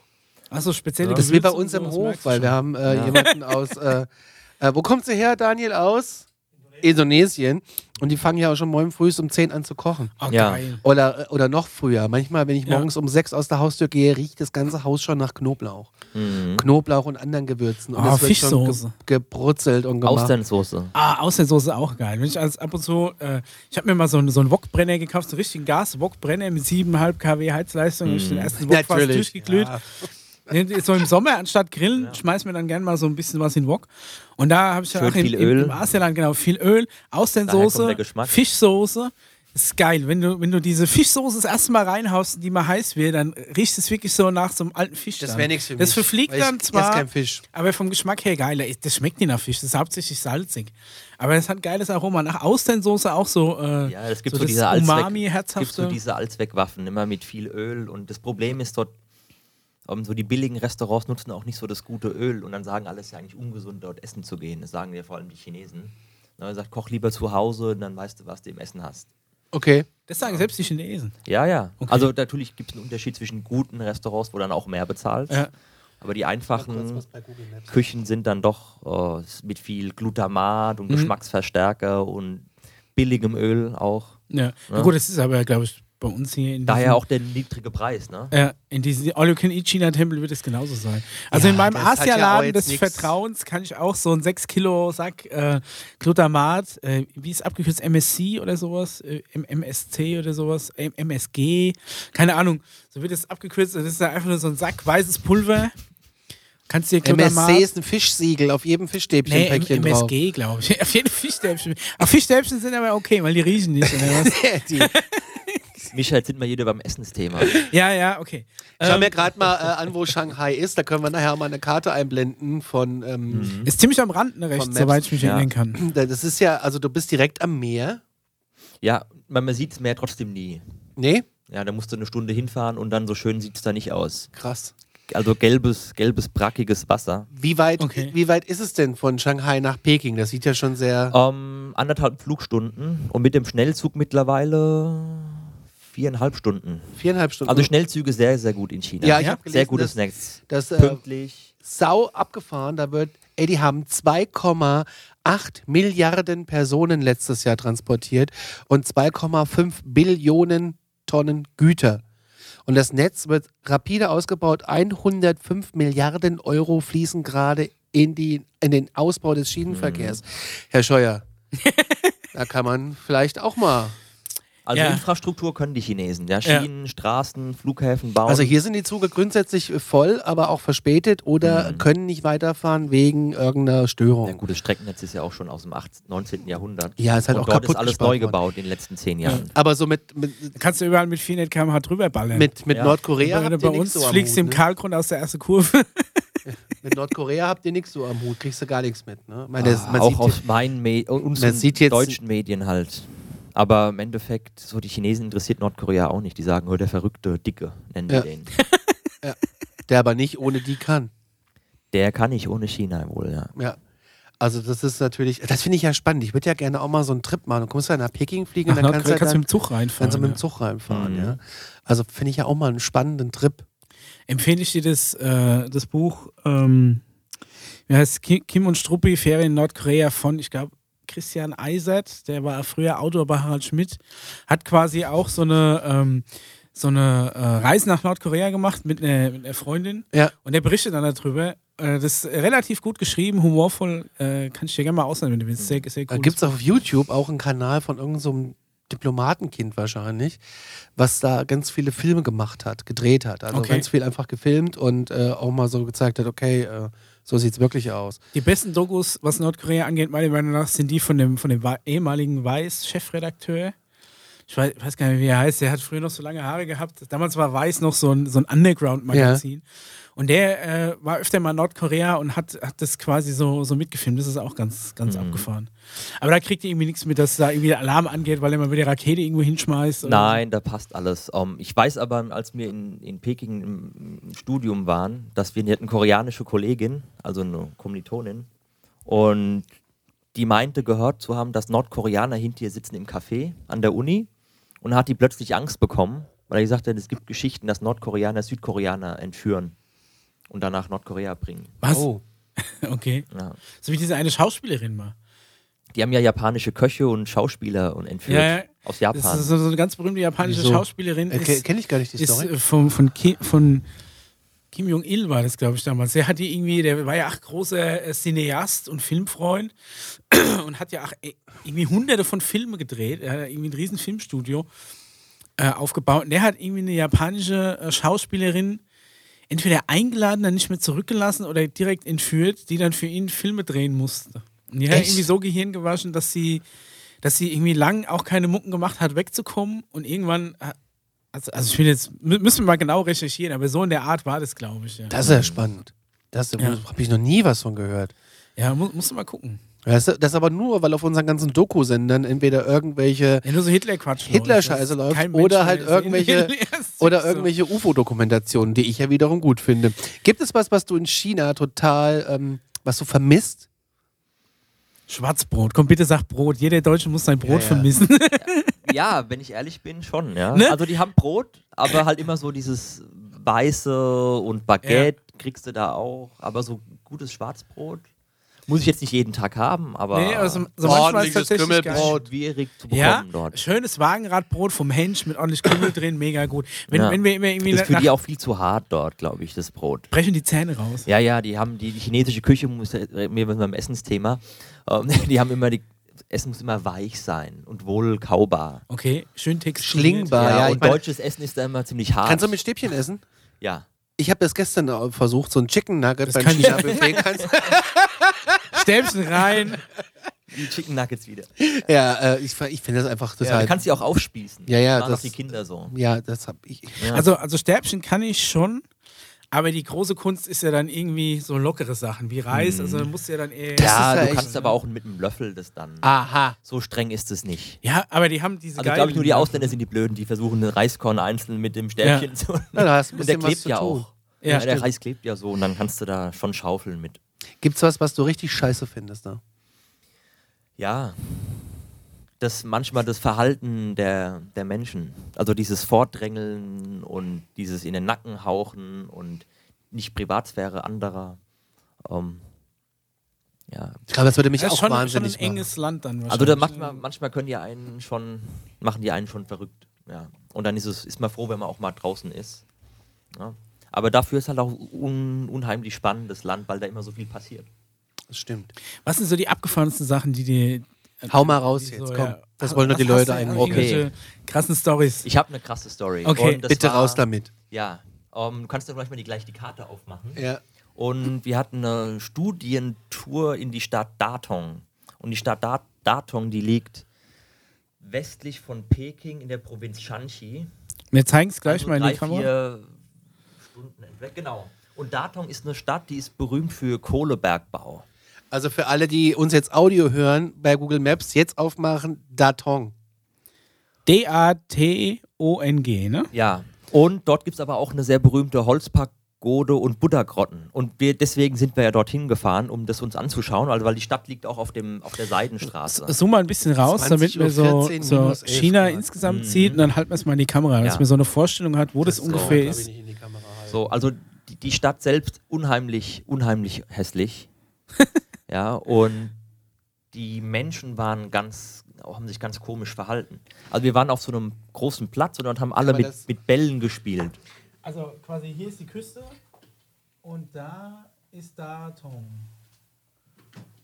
also spezielle das ist wie bei uns im Hof, weil schon. wir haben äh, Ja. jemanden aus, äh, äh, wo kommst du her, Daniel, aus? Indonesien. Und die fangen ja auch schon morgen früh um 10 an zu kochen. Oh, Ja. Oder, oder noch früher. Manchmal, wenn ich Ja. morgens um 6 aus der Haustür gehe, riecht das ganze Haus schon nach Knoblauch. Mhm. Knoblauch und anderen Gewürzen. Und Ah, das wird schon ge Fischsoße. gebrutzelt und gemacht. Austernsoße. Ah, Austernsoße auch geil. Wenn ich als ab und zu, äh, ich habe mir mal so, einen- so einen Wokbrenner gekauft, so einen richtigen Gas-Wokbrenner mit 7,5 kW Heizleistung. Mm. Ich den ersten Wok fast durchgeglüht. Ja. So im Sommer anstatt Grillen schmeiß mir dann gerne mal so ein bisschen was in den Wok. Und da habe ich ja Schön auch in, viel im, Öl. im Asialand genau viel Öl, Austernsoße. Fischsoße. Das ist geil. Wenn du, wenn du diese Fischsoße das erste Mal reinhaust, die mal heiß wird, dann riecht es wirklich so nach so einem alten Fisch. Das wäre nichts für mich. Das verfliegt ich dann zwar, kein Fisch. aber vom Geschmack her geil. Das schmeckt nicht nach Fisch, das ist hauptsächlich salzig. Aber es hat geiles Aroma. Nach Austernsoße auch so, äh, Ja, es gibt so so, das diese Allzweck, Umami, gibt so diese Allzweckwaffen, immer mit viel Öl. Und das Problem ist dort, ähm, so die billigen Restaurants nutzen auch nicht so das gute Öl und dann sagen alle, es ist ja eigentlich ungesund, dort essen zu gehen. Das sagen ja vor allem die Chinesen. Na, Man sagt, koch lieber zu Hause, dann weißt du, was du im Essen hast. Okay. das sagen selbst die Chinesen. Ja, ja. Okay. Also natürlich gibt es einen Unterschied zwischen guten Restaurants, wo dann auch mehr bezahlt. Ja. Aber die einfachen Küchen sind dann doch äh, mit viel Glutamat und Mhm. Geschmacksverstärker und billigem Öl auch. Ja. Na Ja. gut, das ist aber, glaube ich, bei uns hier in Daher diesem- auch der niedrige Preis, ne? Ja, in diesem All-You-Can-Eat-China-Tempel wird es genauso sein. Also Ja, in meinem ja Asialaden jetzt des nix- Vertrauens kann ich auch so einen 6 Kilo Sack äh, Glutamat, äh, wie ist abgekürzt, MSC oder sowas, äh, M- MSC oder sowas, M- MSG, keine Ahnung, so wird es abgekürzt. Das ist ja einfach nur so ein Sack weißes Pulver. Kannst dir Glutamat... MSC ist ein Fischsiegel auf jedem Fischstäbchen Nee, Päckchen drauf. MSG, glaube ich. Auf jeden Fischstäbchen. Aber Fischstäbchen sind aber okay, weil die riechen nicht. Oder was? Die, Michael, jetzt sind wir wieder beim Essensthema. ja, ja, okay. ich schaue Ähm, mir gerade mal äh, an, wo Shanghai ist. Da können wir nachher mal eine Karte einblenden von. Ähm, ist ziemlich am Rand, ne, rechts, soweit ich mich Ja. erinnern kann. Das ist ja, also du bist direkt am Meer. Ja, man, man sieht das Meer trotzdem nie. Nee? Ja, da musst du eine Stunde hinfahren und dann so schön sieht es da nicht aus. Krass. Also gelbes, gelbes, brackiges Wasser. Wie weit, Okay. wie weit ist es denn von Shanghai nach Peking? Das sieht ja schon sehr. Ähm, anderthalb Flugstunden und mit dem Schnellzug mittlerweile viereinhalb Stunden. Viereinhalb Stunden. Also Schnellzüge sehr, sehr gut in China. Ja, ich Ja? habe gelesen, sehr gutes dass, Netz. dass äh, Pünktlich. sau abgefahren. Da wird, ey, die haben 2,8 Milliarden Personen letztes Jahr transportiert und 2,5 Billionen Tonnen Güter. Und das Netz wird rapide ausgebaut. 105 Milliarden Euro fließen gerade in, die, in den Ausbau des Schienenverkehrs. Herr Scheuer, da kann man vielleicht auch mal Also Ja. Infrastruktur können die Chinesen. Ja, Ja. Schienen, Straßen, Flughäfen bauen. Also hier sind die Züge grundsätzlich voll, aber auch verspätet oder Mhm. können nicht weiterfahren wegen irgendeiner Störung. Ein gutes Streckennetz ist ja auch schon aus dem 18, 19. Jahrhundert. Ja, ist halt Und auch dort kaputt ist alles neu worden. gebaut in den letzten zehn Jahren. Aber so mit, mit, kannst du überall mit 400 km/h drüber ballern. mit, mit Ja. Nordkorea Wenn habt du ihr bei nichts uns so am fliegst Hut, im ne? Karlgrund aus der ersten Kurve. Mit Nordkorea habt ihr nichts so am Hut, kriegst du gar nichts mit. Ne? Meine, das, Ah, man auch sieht aus meinen Me unseren sieht jetzt- deutschen Medien halt. Aber im Endeffekt, so die Chinesen interessiert Nordkorea auch nicht. Die sagen, oh, der verrückte Dicke, nennen die Ja. den. der aber nicht ohne die kann. Der kann nicht ohne China wohl, ja. Ja. Also das ist natürlich, das finde ich ja spannend. Ich würde ja gerne auch mal so einen Trip machen. Du kommst ja nach Peking fliegen und Ach, dann kannst, kannst du kannst ja du mit dem Zug reinfahren. kannst du mit ja. dem Zug reinfahren. Mhm. Ja. Also finde ich ja auch mal einen spannenden Trip. Empfehle ich dir das, äh, das Buch, ähm, wie heißt Ki- Kim und Struppi, Ferien in Nordkorea von, ich glaube, Christian Eisert, der war früher Autor bei Harald Schmidt, hat quasi auch so eine, ähm, so eine äh, Reise nach Nordkorea gemacht mit einer, mit einer Freundin Ja. und der berichtet dann darüber. Äh, das ist relativ gut geschrieben, humorvoll, äh, kann ich dir gerne mal ausleihen, wenn du willst. Sehr, sehr Da cool. gibt es auf YouTube auch einen Kanal von irgendeinem so Diplomatenkind wahrscheinlich, was da ganz viele Filme gemacht hat, gedreht hat. Also Okay. ganz viel einfach gefilmt und äh, auch mal so gezeigt hat, okay, äh, so sieht es wirklich aus. Die besten Dokus, was Nordkorea angeht, meiner Meinung nach, sind die von dem, von dem ehemaligen Weiß-Chefredakteur. Ich weiß, weiß gar nicht, wie er heißt. Der hat früher noch so lange Haare gehabt. Damals war Weiß noch so ein, so ein Underground-Magazin. Und der äh, war öfter mal in Nordkorea und hat, hat das quasi so, so mitgefilmt. Das ist auch ganz, ganz Mhm. abgefahren. Aber da kriegt ihr irgendwie nichts mit, dass da irgendwie der Alarm angeht, weil er mal wieder Rakete irgendwo hinschmeißt. Nein, da passt alles. Ähm, ich weiß aber, als wir in, in Peking im, im Studium waren, dass wir eine koreanische Kollegin, also eine Kommilitonin, und die meinte gehört zu haben, dass Nordkoreaner hinter ihr sitzen im Café an der Uni und hat die plötzlich Angst bekommen, weil er gesagt hat, es gibt Geschichten, dass Nordkoreaner Südkoreaner entführen und danach Nordkorea bringen. Was? Oh. Okay. Ja. So wie diese eine Schauspielerin mal. Die haben ja japanische Köche und Schauspieler und entführt Ja, ja. aus Das Japan. ist so eine ganz berühmte japanische Wieso? Schauspielerin. Äh, ist- Kenne ich gar nicht die ist Story. äh, von, von, Ki, von Kim Jong-il war das, glaube ich, damals. Der hat die irgendwie, der war ja auch großer äh, Cineast und Filmfreund und hat ja auch äh, irgendwie hunderte von Filmen gedreht. Er hat irgendwie ein riesen Filmstudio äh, aufgebaut. Und der hat irgendwie eine japanische äh, Schauspielerin entweder eingeladen, dann nicht mehr zurückgelassen oder direkt entführt, die dann für ihn Filme drehen musste. Und die hat Echt? irgendwie so Gehirn gewaschen, dass sie, dass sie irgendwie lang auch keine Mucken gemacht hat, wegzukommen und irgendwann hat- also, also ich will jetzt, mü- müssen wir mal genau recherchieren, aber so in der Art war das, glaube ich. Ja, Das ist ja spannend. Das Ja. habe ich noch nie was von gehört. ja mu musst du mal gucken. Das, ist- das ist aber nur, weil auf unseren ganzen Doku-Sendern entweder irgendwelche Ja, nur so Hitler-Quatsch. Hitler-Scheiße läuft. Mensch oder mehr halt irgendwelche- oder so. irgendwelche UFO-Dokumentationen, die ich ja wiederum gut finde. Gibt es was, was du in China total, ähm, was du vermisst? Schwarzbrot. Komm, bitte sag Brot. Jeder Deutsche muss sein Brot ja. vermissen. Ja, wenn ich ehrlich bin, schon, ja. Ne? Also die haben Brot, aber halt immer so dieses Weiße und Baguette kriegst du da auch, aber so gutes Schwarzbrot muss ich jetzt nicht jeden Tag haben, aber nee, also so manchmal ist Ordentliches tatsächlich geil. Kümmelbrot. schwierig zu bekommen Ja, dort. schönes Wagenradbrot vom Hensch mit ordentlich Kümmel drin, mega gut. Wenn, Ja. wenn wir immer irgendwie Das ist für die auch viel zu hart dort, glaube ich, das Brot. brechen die Zähne raus. Ja, ja, die haben die, die chinesische Küche muss äh, mir beim Essensthema. Ähm, die haben immer die Essen muss immer weich sein und wohl kaubar. Okay, schön texturiert. Schlingbar. ja, ja, und deutsches Essen ist da immer ziemlich hart. Kannst du mit Stäbchen essen? ja. Ich habe das gestern äh, versucht, so ein Chicken Nugget Das beim kann ich- China-Buffet. Stäbchen rein. Die Chicken Nuggets wieder. ja, äh, ich, ich finde das einfach Ja, total. du kannst sie auch aufspießen. Ja, ja, Das die Kinder so. ja, das habe ich. Ja. Also, also Stäbchen kann ich schon, aber die große Kunst ist ja dann irgendwie so lockere Sachen wie Reis. Also da musst du ja dann eher. Ja, ja du echt- kannst aber auch mit einem Löffel das dann. Aha. So streng ist es nicht. Ja, aber die haben diese Also glaube ich nur die Ausländer sind die Blöden, die versuchen den Reiskorn einzeln mit dem Stäbchen Ja. zu. Na, da hast ein und der bisschen was klebt zu ja tun. auch. Ja, Ja, der. Reis klebt ja so und dann kannst du da schon schaufeln mit. Gibt's was, was du richtig scheiße findest? Ne? Ja. Das manchmal das Verhalten der, der Menschen. Also dieses Vordrängeln und dieses in den Nacken hauchen und nicht Privatsphäre anderer. Ähm, ja. Ich glaube, das würde mich Das ist auch schon, schon ein wahnsinnig machen. enges Land dann Also da wahrscheinlich. manchmal, manchmal können die einen schon, machen die einen schon verrückt. Ja. Und dann ist es, ist man froh, wenn man auch mal draußen ist. Ja. Aber dafür ist halt auch un, unheimlich spannendes Land, weil da immer so viel passiert. Das stimmt. Was sind so die abgefahrensten Sachen, die dir. Hau mal raus die jetzt, so, komm. ja, Das wollen nur die Leute eigentlich. Okay. Krassen Stories. Ich habe eine krasse Story. Okay, Bitte war- raus damit. Ja. Ähm, du kannst du gleich mal die, gleich die Karte aufmachen. Ja. Und wir hatten eine Studientour in die Stadt Datong. Und die Stadt Dat Datong, die liegt westlich von Peking in der Provinz Shanxi. Wir zeigen es gleich Also mal in die Kamera. Stunden entfernt. Genau. Und Datong ist eine Stadt, die ist berühmt für Kohlebergbau. Also für alle, die uns jetzt Audio hören, bei Google Maps jetzt aufmachen, Datong. D-A-T-O-N-G, ne? Ja. Und dort gibt es aber auch eine sehr berühmte Holzpagode und Buddha-Grotten. Und wir, deswegen sind wir ja dorthin gefahren, um das uns anzuschauen, also weil die Stadt liegt auch auf, dem, auf der Seidenstraße. Zoom mal ein bisschen raus, 20 damit man so, Uhr 14, so minus 11 China Grad. insgesamt sieht und dann halten wir es mal in die Kamera, dass Ja. man so eine Vorstellung hat, wo das, ungefähr ist. So, also die, die Stadt selbst unheimlich, unheimlich hässlich. ja, und die Menschen waren ganz, haben sich ganz komisch verhalten. Also wir waren auf so einem großen Platz und dort haben alle mit, mit Bällen gespielt. Also quasi hier ist die Küste und da ist da Tong.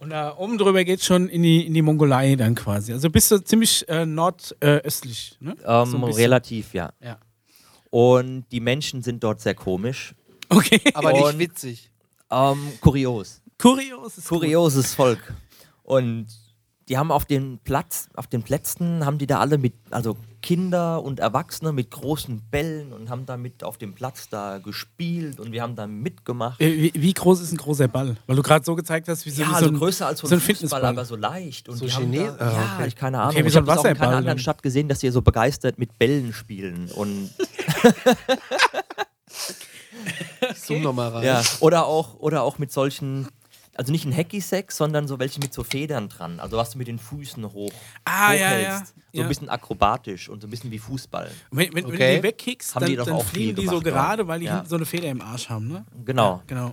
Und da oben drüber geht schon in die, in die Mongolei dann quasi. Also bist du ziemlich äh, nordöstlich. Ne? Ähm, So relativ, ja. Ja. Und die Menschen sind dort sehr komisch. Okay. Aber nicht Und- witzig. Ähm, kurios. Kurios ist gut. Kurioses Volk. Und die haben auf den Platz, auf den Plätzen, haben die da alle mit, also Kinder und Erwachsene mit großen Bällen und haben damit auf dem Platz da gespielt und wir haben da mitgemacht. Äh, Wie, wie groß ist ein großer Ball? Weil du gerade so gezeigt hast, wie so, ja, wie so also ein, größer als so so ein, Fitnessball. aber so leicht. Und So die haben Chines- da, ah, ja, okay. ich keine Ahnung. Okay, wie ich so habe ein das auch in keiner anderen dann. Stadt gesehen, dass die so begeistert mit Bällen spielen. Und Zoom nochmal rein. Ja, oder auch, oder auch mit solchen, also nicht ein Hacky-Sack, sondern so welche mit so Federn dran. Also was du mit den Füßen hoch Ah, ja, hochhältst. ja. So Ja. ein bisschen akrobatisch und so ein bisschen wie Fußball. Wenn, wenn, wenn Okay. du die wegkickst, dann, die dann auch fliegen die so gemacht, gerade, weil die Ja. so eine Feder im Arsch haben, ne? Genau. Genau.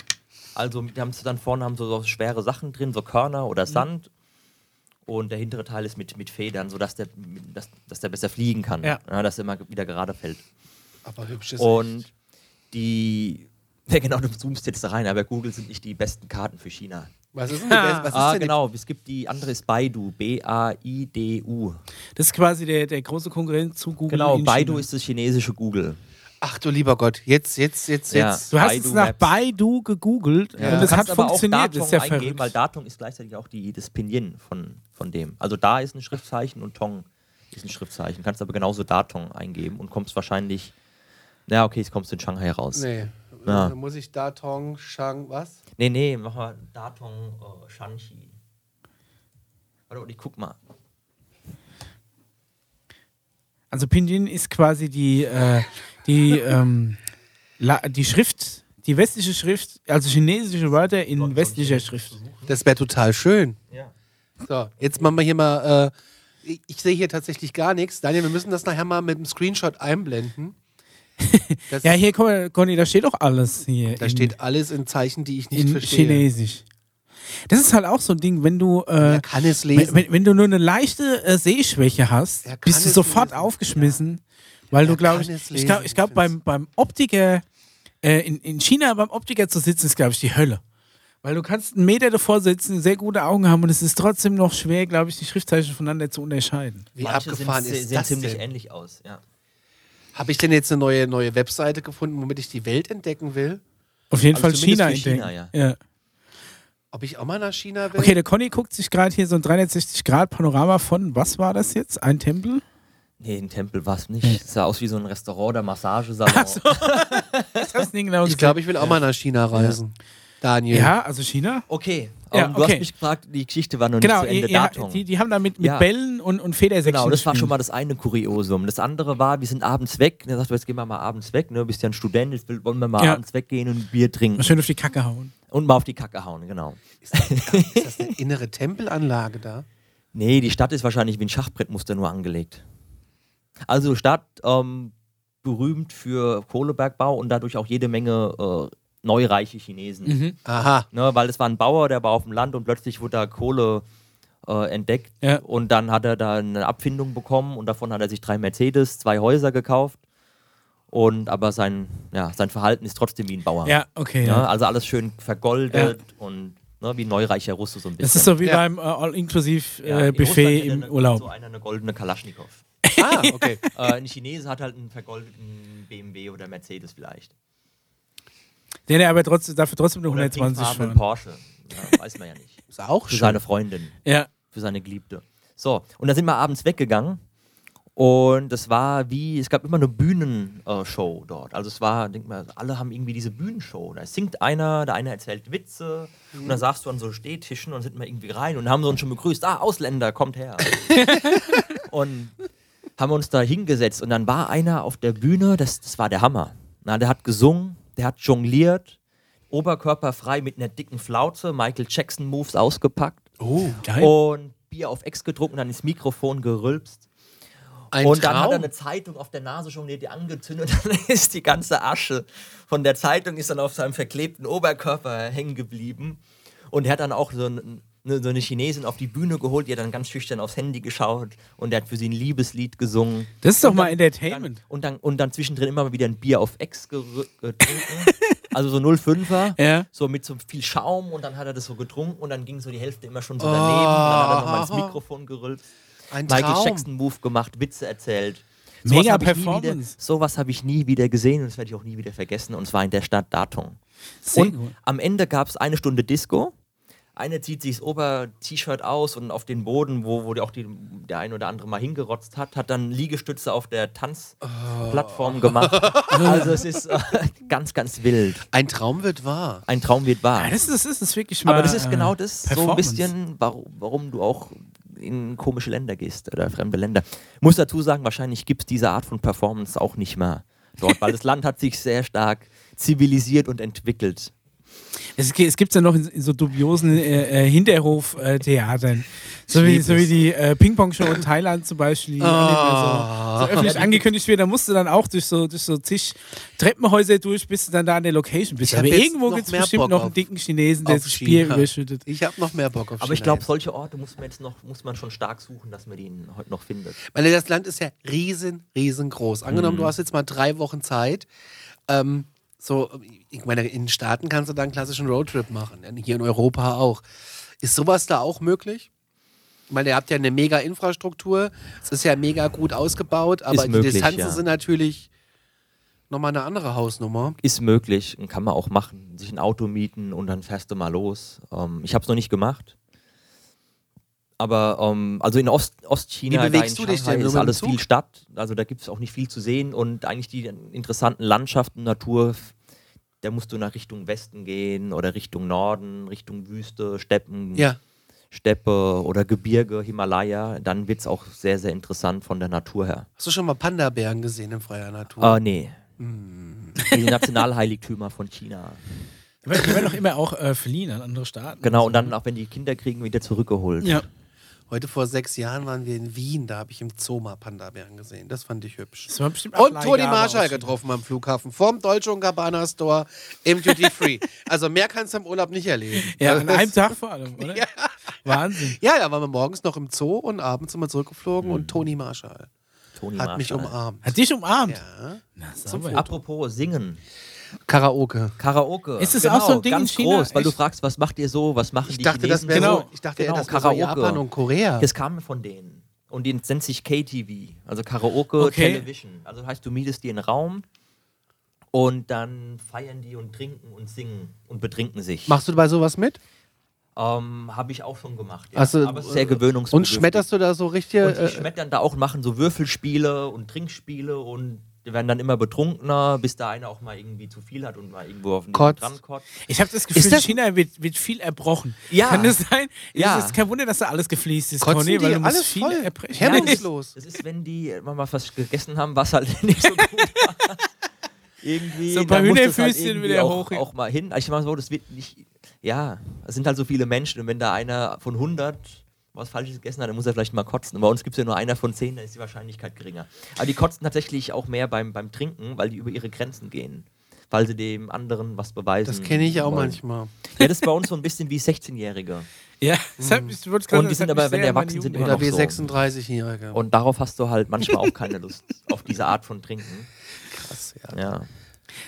Also die haben dann vorne haben so, so schwere Sachen drin, so Körner Mhm. oder Sand. Und der hintere Teil ist mit, mit Federn, sodass der, dass, dass der besser fliegen kann. Ja. dass er immer wieder gerade fällt. Aber hübsches Und die. Ja, genau, du zoomst jetzt da rein, aber Google sind nicht die besten Karten für China. Was ist denn die beste? Was ist ah, denn die- genau. Es gibt die andere ist Baidu. B-A-I-D-U. Das ist quasi der, der große Konkurrent zu Google. Genau, in Baidu China. ist das chinesische Google. Ach du lieber Gott, jetzt, jetzt, jetzt, Ja. jetzt. Du hast Baidu jetzt nach Maps. Baidu gegoogelt Ja. und das hat kannst aber auch funktioniert. Das ist ja Datong eingeben, weil. Datong ist gleichzeitig auch die, das Pinyin von, von dem. Also da ist ein Schriftzeichen und Tong ist ein Schriftzeichen. Kannst aber genauso Datong eingeben und kommst wahrscheinlich. Ja, okay, jetzt kommst du in Shanghai raus. Nee. Ja. Dann muss ich Datong, Shang, was? nee, mach mal Datong äh, Shanxi. Warte, ich guck mal. Also Pinyin ist quasi die, äh, die, ähm, La die Schrift, die westliche Schrift, also chinesische Wörter in westlicher Schrift. Das wäre total schön. Ja. So, jetzt machen wir hier mal. Äh, ich, ich sehe hier tatsächlich gar nichts. Daniel, wir müssen das nachher mal mit dem Screenshot einblenden. Das, Ja, hier, guck mal, Conny, da steht doch alles hier. da in, steht alles in Zeichen, die ich nicht in verstehe. Chinesisch. Das ist halt auch so ein Ding, wenn du, äh, Er kann es wenn, lesen. wenn, wenn du nur eine leichte äh, Sehschwäche hast, bist du sofort lesen. aufgeschmissen, weil du, Er glaube ich, es ich glaube, lesen, ich glaub, beim, beim Optiker, äh, in, in China beim Optiker zu sitzen, ist, glaube ich, die Hölle. Weil du kannst einen Meter davor sitzen, sehr gute Augen haben und es ist trotzdem noch schwer, glaube ich, die Schriftzeichen voneinander zu unterscheiden. Wie Manche abgefahren sind, ist sehen das ziemlich denn? ähnlich aus. Ja. Habe ich denn jetzt eine neue, neue Webseite gefunden, womit ich die Welt entdecken will? Auf jeden Also Fall China für China, entdecken. ja. ja. Ob ich auch mal nach China will? Okay, der Conny guckt sich gerade hier so ein 360-Grad-Panorama von, was war das jetzt? Ein Tempel? Nee, ein Tempel war es nicht. Es sah aus wie so ein Restaurant oder Massagesalon. Genau ich glaube, ich will auch mal nach China reisen. Daniel. Ja, also China. Okay, Ja, ähm, du okay. hast mich gefragt, die Geschichte war noch Genau, nicht zu Ende. ihr, Datong. die, die haben da mit, mit Ja. Bällen und, und Federsäckchen Genau, das war schon mal das eine Kuriosum. Das andere war, wir sind abends weg. Und er sagt, jetzt gehen wir mal abends weg. Ne? Du bist ja ein Student, jetzt wollen wir mal Ja. abends weggehen und ein Bier trinken. Mal schön auf die Kacke hauen. Und mal auf die Kacke hauen, genau. Ist das eine innere Tempelanlage da? Nee, die Stadt ist wahrscheinlich wie ein Schachbrettmuster nur angelegt. Also Stadt ähm, berühmt für Kohlebergbau und dadurch auch jede Menge äh, neureiche Chinesen. Mhm. Aha. Ne, weil es war ein Bauer, der war auf dem Land und plötzlich wurde da Kohle äh, entdeckt. Ja. Und dann hat er da eine Abfindung bekommen und davon hat er sich drei Mercedes, zwei Häuser gekauft. Und aber sein, ja, sein Verhalten ist trotzdem wie ein Bauer. Ja, okay. Ne? Ja. Also alles schön vergoldet und Ne, wie neureicher Russe so ein bisschen. Das ist so wie Ja. beim äh, Ja, All-Inclusive-Buffet in Russland hätte im eine- Urlaub. So einer eine goldene Kalaschnikow. Ah, okay. äh, ein Chinese hat halt einen vergoldeten BMW oder Mercedes vielleicht. Den er aber trotzdem, dafür trotzdem Oder 120 pinkfarbenen fahren. Porsche. Ja, weiß man ja nicht. Ist auch Für schön. seine Freundin, Ja. für seine Geliebte. So, und dann sind wir abends weggegangen. Und es war wie, es gab immer eine Bühnenshow dort. Also es war, denk mal, alle haben irgendwie diese Bühnenshow. Da singt einer, der eine erzählt Witze und dann saßt du an so Stehtischen und sind wir irgendwie rein und haben uns schon begrüßt. Ah, Ausländer, kommt her. und haben uns da hingesetzt und dann war einer auf der Bühne, das, das war der Hammer. Na, der hat gesungen, der hat jongliert, oberkörperfrei mit einer dicken Flaute, Michael Jackson Moves ausgepackt Oh, Geil. und Bier auf Ex getrunken, dann ins Mikrofon gerülpst. ein und dann Traum. hat er eine Zeitung auf der Nase schon die angezündet, dann ist die ganze Asche von der Zeitung ist dann auf seinem verklebten Oberkörper hängen geblieben. Und er hat dann auch so, ein, eine, so eine Chinesin auf die Bühne geholt, die hat dann ganz schüchtern aufs Handy geschaut und der hat für sie ein Liebeslied gesungen. Das ist doch Und mal dann- Entertainment. Dann, und, dann, und dann zwischendrin immer mal wieder ein Bier auf Ex getrunken. also so 05er. Ja. So mit so viel Schaum und dann hat er das so getrunken und dann ging so die Hälfte immer schon so daneben. Und dann hat er nochmal ins Mikrofon gerülpt. ein Michael Traum. Jackson Move gemacht, Witze erzählt. Mega ich nie Performance. Sowas habe ich nie wieder gesehen und das werde ich auch nie wieder vergessen. Und zwar in der Stadt Datong. Sehr und gut. am Ende gab es eine Stunde Disco. Eine zieht sich das Ober-T-Shirt aus und auf den Boden, wo, wo die auch die, der ein oder andere mal hingerotzt hat, hat dann Liegestütze auf der Tanzplattform gemacht. Also es ist äh, ganz, ganz wild. Ein Traum wird wahr. Ein Traum wird wahr. Ja, das, ist, das ist das wirklich mal. Aber das ist genau das, so ein bisschen, warum, warum du auch in komische Länder gehst oder fremde Länder. Muss dazu sagen, wahrscheinlich gibt es diese Art von Performance auch nicht mehr dort, weil das Land hat sich sehr stark zivilisiert und entwickelt. Es, es gibt ja noch in, in so dubiosen äh, äh, Hinterhof-Theatern. So, wie, so wie die äh, Ping-Pong-Show in Thailand zum Beispiel, die mehr so, so öffentlich angekündigt wird. Da musst du dann auch durch so, durch so zig Treppenhäuser durch, bis du dann da an der Location bist. Aber irgendwo gibt es bestimmt Bock noch einen dicken Chinesen, der das Bier China. überschüttet. Ich habe noch mehr Bock auf Aber ich glaube, solche Orte muss man jetzt noch, muss man schon stark suchen, dass man die heute noch findet. Weil das Land ist ja riesen, riesengroß. Angenommen, Mhm. du hast jetzt mal drei Wochen Zeit. Ähm, so, ich meine, in den Staaten kannst du da einen klassischen Roadtrip machen. Hier in Europa auch. Ist sowas da auch möglich? Ich meine, ihr habt ja eine mega Infrastruktur. Es ist ja mega gut ausgebaut, aber Ist die möglich, Distanzen ja. sind natürlich nochmal eine andere Hausnummer. Ist möglich und kann man auch machen. Sich ein Auto mieten und dann fährst du mal los. Ähm, ich habe es noch nicht gemacht. Aber ähm, also in Ost, Ostchina, Wie da bewegst in du dich Shanghai denn? Ist alles viel Stadt. Also da gibt es auch nicht viel zu sehen und eigentlich die interessanten Landschaften, Natur, da musst du nach Richtung Westen gehen oder Richtung Norden, Richtung Wüste, Steppen, Ja. Steppe oder Gebirge, Himalaya. Dann wird es auch sehr, sehr interessant von der Natur her. Hast du schon mal Panda-Bären gesehen in freier Natur? Äh, nee. Hm. Die Nationalheiligtümer von China. Die werden die werden doch immer auch äh, verliehen an andere Staaten. Genau, und dann auch wenn die Kinder kriegen, wieder zurückgeholt. Ja. Heute vor sechs Jahren waren wir in Wien, da habe ich im Zoo mal Panda-Bären gesehen. Das fand ich hübsch. Das war bestimmt auch Und Toni Marschall getroffen am Flughafen, vorm Dolce Gabbana Store im Duty Free. also mehr kannst du im Urlaub nicht erleben. Ja, Also an einem Tag vor allem, oder? Wahnsinn. Ja, da waren wir morgens noch im Zoo und abends sind wir zurückgeflogen Mhm. und Toni Marschall Toni hat mich Marschall. umarmt. Hat dich umarmt. Ja. Na. Apropos Singen, Karaoke. Karaoke. Ist es genau, auch so ein Ding in ganz China? groß, weil du Echt? fragst, was macht ihr so, was machen Ich die dachte, das Chinesen wäre Genau. so, ich dachte, Genau, eher, das wäre so Karaoke. Japan und Korea. Das kam von denen. Und die nennt sich KTV, also Karaoke Okay. Television. Also heißt, du mietest dir einen Raum und dann feiern die und trinken und singen und betrinken sich. Machst du bei sowas mit? Ähm, Habe ich auch schon gemacht, ja. Also, aber es ist sehr äh, gewöhnungsbedürftig. Und schmetterst du da so richtig? Und die Äh, schmettern da auch, machen so Würfelspiele und Trinkspiele und die werden dann immer betrunkener, bis da einer auch mal irgendwie zu viel hat und mal irgendwo auf den Kotzt. dran kotzt. Ich habe das Gefühl, das- in China wird, wird viel erbrochen. Ja. Kann das sein? Ja. Es ist kein Wunder, dass da alles gefließt ist, kotzen Conny, die weil du musst alles viel voll. erbrechen. Hemmungslos. Das ist, wenn die mal was gegessen haben, was halt nicht so gut war. irgendwie. So ein paar das Hühnerfüßchen irgendwie wieder auch, hoch. auch mal hin. Ich meine so, das wird nicht. Ja, es sind halt so viele Menschen und wenn da einer von 100 was Falsches gegessen hat, dann muss er vielleicht mal kotzen. Und bei uns gibt es ja nur einer von 10, dann ist die Wahrscheinlichkeit geringer. Aber die kotzen tatsächlich auch mehr beim, beim Trinken, weil die über ihre Grenzen gehen. Weil sie dem anderen was beweisen. Das kenne ich auch wollen. manchmal. Ja, das ist bei uns so ein bisschen wie 16-Jährige. Ja, das hat mich, ich Und die sind aber, wenn die erwachsen sind, immer Oder noch wie so. 36-Jährige. Und darauf hast du halt manchmal auch keine Lust, auf diese Art von Trinken. Krass, ja. Ja.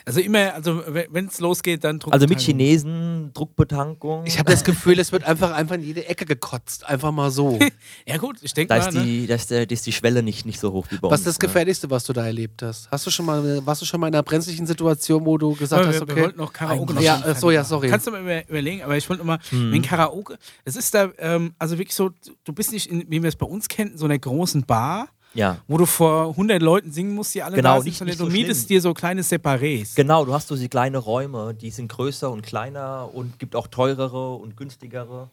Also immer, also wenn es losgeht, dann druckt Also mit Chinesen, Druckbetankung. Ich habe das Gefühl, es wird einfach, einfach in jede Ecke gekotzt. Einfach mal so. Ja gut, ich denke da mal, ist, ne? die, da, ist der, da ist die Schwelle nicht, nicht so hoch wie bei Was uns. ist das ne? Gefährlichste, was du da erlebt hast? Hast du schon mal, warst du schon mal in einer brenzlichen Situation, wo du gesagt Aber hast, wir, wir okay. wollten noch Karaoke noch ja, äh, so, ja, sorry. Kannst du mal über, überlegen, aber ich wollte immer, wenn Karaoke, es ist da, ähm, also wirklich so, du bist nicht, in, wie wir es bei uns kennen, in so einer großen Bar, Ja. wo du vor 100 Leuten singen musst, die alle Genau, da sind, nicht- sondern nicht du so mietest schlimm. dir so kleine Separés. Genau, du hast so diese kleine Räume, die sind größer und kleiner und gibt auch teurere und günstigere.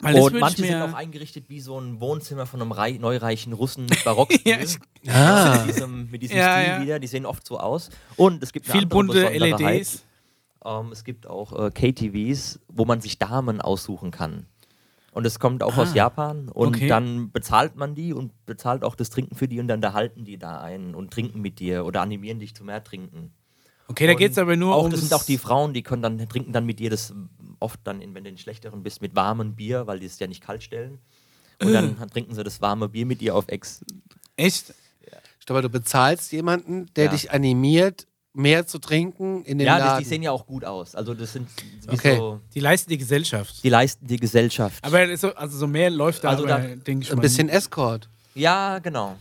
Weil und manche sind auch eingerichtet wie so ein Wohnzimmer von einem rei neureichen Russen mit Barockstil. Ja, ich- Ah. mit diesem, mit diesem Ja, Stil ja. wieder, die sehen oft so aus. Und es gibt viel bunte. LEDs. Ähm, es gibt auch äh, KTVs, wo man sich Damen aussuchen kann. Und es kommt auch Ah, aus Japan und okay. dann bezahlt man die und bezahlt auch das Trinken für die und dann da halten die da ein und trinken mit dir oder animieren dich zu mehr Trinken. Okay, da geht es aber nur auch, um. Das sind auch die Frauen, die können dann trinken dann mit dir das oft dann, in, wenn du in schlechteren bist, mit warmem Bier, weil die es ja nicht kalt stellen. Und Äh. dann trinken sie das warme Bier mit dir auf Ex. Echt? Ich glaube, du bezahlst jemanden, der Ja. dich animiert, mehr zu trinken in den Ja, Laden. die sehen ja auch gut aus. Also das sind wie Okay. so, Die leisten die Gesellschaft. die leisten die Gesellschaft. Aber so, also so mehr läuft da, Also aber, da- denke ich Ein mal. bisschen Escort. ja, genau.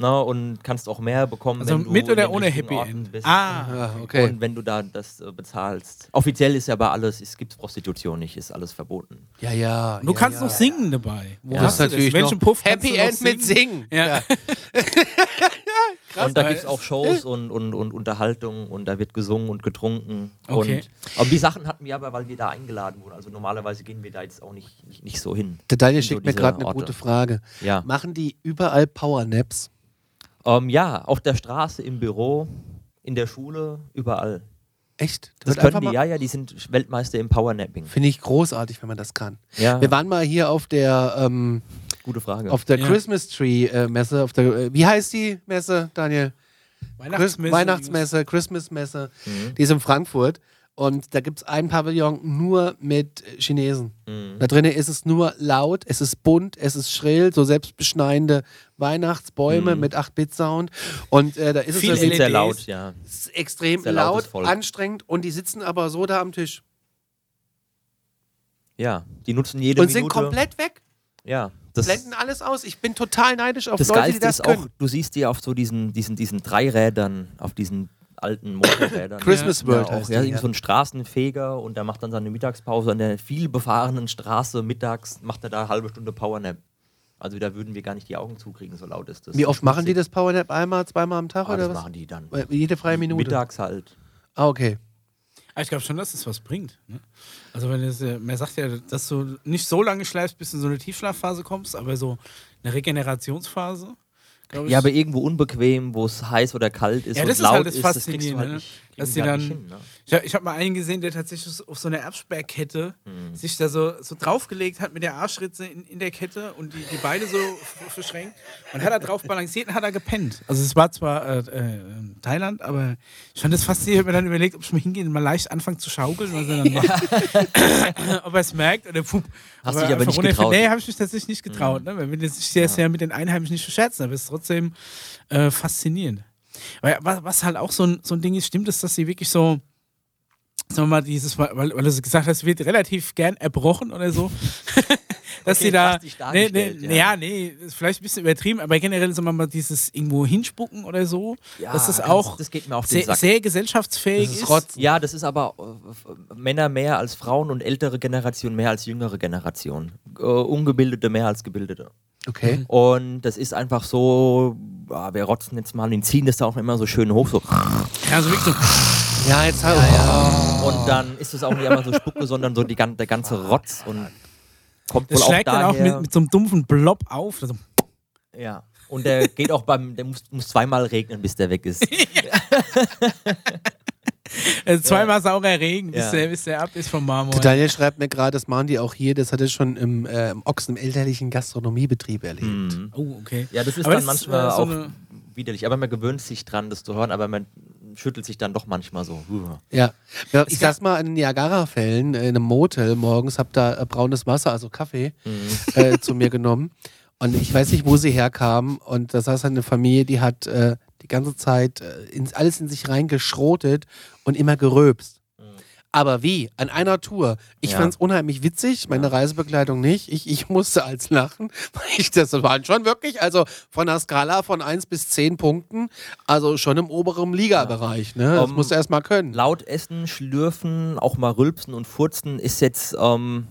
Na, und kannst auch mehr bekommen, Also wenn du mit oder ohne Happy End? bist. Ah, Ja, okay. Und wenn du da das äh, bezahlst. Offiziell ist ja bei alles, es gibt Prostitution nicht, ist alles verboten. Ja, ja. du ja, kannst ja. noch singen dabei. Wo Das hast ist du das? natürlich Welchen noch Puff Happy End mit Singen. Ja. und da gibt es auch Shows und, und, und Unterhaltung und da wird gesungen und getrunken. Okay. Und, aber die Sachen hatten wir aber, weil wir da eingeladen wurden. Also normalerweise gehen wir da jetzt auch nicht, nicht, nicht so hin. Der Daniel So schickt mir diese gerade eine gute Frage. Ja. Machen die überall Powernaps? Ähm, ja, auf der Straße, im Büro, in der Schule, überall. Echt? Das Wird können die, ja, ja, die sind Weltmeister im Powernapping. Finde ich großartig, wenn man das kann. Ja, Wir waren mal hier auf der, ähm, gute Frage. auf der Ja. Christmas Tree äh, Messe. Auf der, äh, wie heißt die Messe, Daniel? Weihnachtsmesse. Weihnachtsmesse, Christmas Messe. Mhm. Die ist in Frankfurt. Und da gibt es ein Pavillon nur mit äh, Chinesen. Mhm. Da drinnen ist es nur laut, es ist bunt, es ist schrill, so selbstbeschneiende Weihnachtsbäume Mhm. mit 8-Bit-Sound. Und äh, da ist Viel es Die sind sehr laut, ja. es ist extrem Sehr laut, anstrengend und die sitzen aber so da am Tisch. Ja, die nutzen jede und sind Minute. komplett weg, ja, das, blenden alles aus. Ich bin total neidisch auf das Leute, die Geilste das ist können. auch, du siehst die auf so diesen, diesen, diesen Dreirädern, auf diesen alten Motorrädern. Christmas ja, World auch, heißt ja, die, irgend ja. so ein Straßenfeger und der macht dann seine Mittagspause an der viel befahrenen Straße mittags, macht er da eine halbe Stunde Powernap. Also da würden wir gar nicht die Augen zukriegen, so laut ist das. Wie oft machen die das Powernap? Einmal, zweimal am Tag Ah, oder das was? machen die dann. Jede freie Minute. Mittags halt. Ah, okay. Ah, ich glaube schon, dass das was bringt. Ne? Also wenn es, äh, man sagt ja, dass du nicht so lange schläfst, bis du in so eine Tiefschlafphase kommst, aber so eine Regenerationsphase. Glaub ich. Ja, aber irgendwo unbequem, wo es heiß oder kalt ist Ja, und ist laut halt das ist, das kriegst du halt ne? nicht, Dass halt dann- hin, ne? Ich habe ich hab mal einen gesehen, der tatsächlich auf so einer Erbsperrkette Mhm. sich da so, so draufgelegt hat mit der Arschritze in, in der Kette und die, die Beine so verschränkt und hat da drauf balanciert und hat da gepennt. Also es war zwar äh, äh, Thailand, aber ich fand das faszinierend. Ich habe mir dann überlegt, ob ich mal hingehen und mal leicht anfangen zu schaukeln, was er dann macht. ob er es merkt oder pup. Hast dich aber nicht getraut. Mhm. Nee, habe ich mich tatsächlich nicht getraut. Ne? Weil wir sich sehr, sehr mit den Einheimischen nicht verscherzen, aber es ist trotzdem äh, faszinierend. Weil, was, halt auch so ein, so ein Ding ist, stimmt es, dass sie wirklich so, sagen wir mal, dieses, weil, weil du gesagt hast, wird relativ gern erbrochen oder so. dass Okay, sie da. Nee, nee, ja. ja. nee, vielleicht ein bisschen übertrieben, aber generell sagen wir mal, dieses irgendwo hinspucken oder so, Ja, dass das auch das geht mir auf den sehr, Sack. sehr gesellschaftsfähig ist. ist. Ja, das ist aber äh, Männer mehr als Frauen und ältere Generation mehr als jüngere Generation. Äh, Ungebildete mehr als Gebildete. Okay. Und das ist einfach so, ah, wir rotzen jetzt mal und ziehen das da auch immer so schön hoch. So. Ja, also wirklich so, Ja, jetzt halt. Und dann ist es auch nicht einmal so Spucke, sondern so die, der ganze Rotz und kommt das wohl auch schlägt dann auch daher. mit, mit so einem dumpfen Blob auf. Also, ja. Und der geht auch beim, der muss, muss zweimal regnen, bis der weg ist. also zweimal saurer Regen, bis, Ja. der, bis der ab ist vom Marmor. Der Daniel schreibt mir gerade, das machen die auch hier, das hat er schon im, äh, im Ochsen, im elterlichen Gastronomiebetrieb erlebt. Mhm. Oh, okay. Ja, das ist Aber dann das ist, manchmal äh, so auch widerlich. Aber man gewöhnt sich dran, das zu hören, aber man schüttelt sich dann doch manchmal so. Ja. ja ich saß mal in den Niagara-Fällen äh, in einem Motel morgens, hab da äh, braunes Wasser, also Kaffee, Mhm. äh, zu mir genommen. Und ich weiß nicht, wo sie herkamen. Und das heißt eine Familie, die hat äh, die ganze Zeit äh, ins, alles in sich reingeschrotet und immer geröbst. Aber wie? An einer Tour. Ich Ja. fand es unheimlich witzig, meine Reisebegleitung nicht. Ich, ich musste als lachen, weil ich das waren schon wirklich, also von der Skala von 1 bis 10 Punkten, also schon im oberen Liga-Bereich. Ne? Das Um, musst du erst mal können. Laut essen, schlürfen, auch mal rülpsen und furzen ist jetzt, ähm,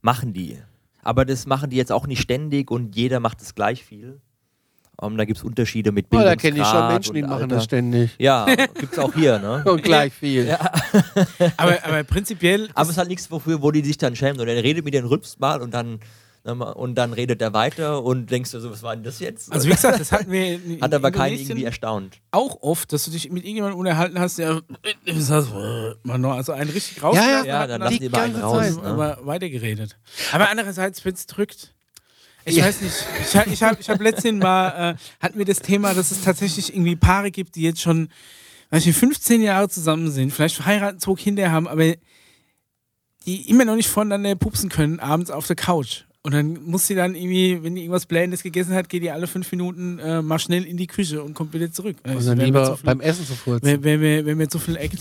machen die. Aber das machen die jetzt auch nicht ständig und jeder macht es gleich viel. Ähm, da gibt es Unterschiede mit Oh, da Bildungsgrad. kenne ich schon Menschen, die und machen Alter. das ständig. Ja, gibt es auch hier, ne? Und gleich viel. Aber, aber prinzipiell. Aber es ist- halt nichts, wofür, wo die sich dann schämen. Und er redet mit den rülpst mal und dann, und dann redet er weiter und denkst du so, was war denn das jetzt? also wie gesagt, das hatten wir in, Hat aber in keinen irgendwie erstaunt. auch oft, dass du dich mit irgendjemandem unterhalten hast, der man noch also einen richtig raus. Ja, ja, Ja, dann lassen die immer einen raus. Zeit, Ne? aber weitergeredet. Aber andererseits, wenn es drückt. Ich weiß nicht, ich, ha- ich habe ich hab letztens mal, äh, hatten wir das Thema, dass es tatsächlich irgendwie Paare gibt, die jetzt schon, weiß ich, 15 Jahre zusammen sind, vielleicht verheiratet, zwei Kinder haben, aber die immer noch nicht voneinander pupsen können, abends auf der Couch. Und dann muss sie dann irgendwie, wenn die irgendwas Blähendes gegessen hat, geht die alle fünf Minuten äh, mal schnell in die Küche und kommt wieder zurück. Und Das dann mir lieber zu viel- beim Essen zu furzen. Wenn, wenn, wir, wenn wir zu viel Act.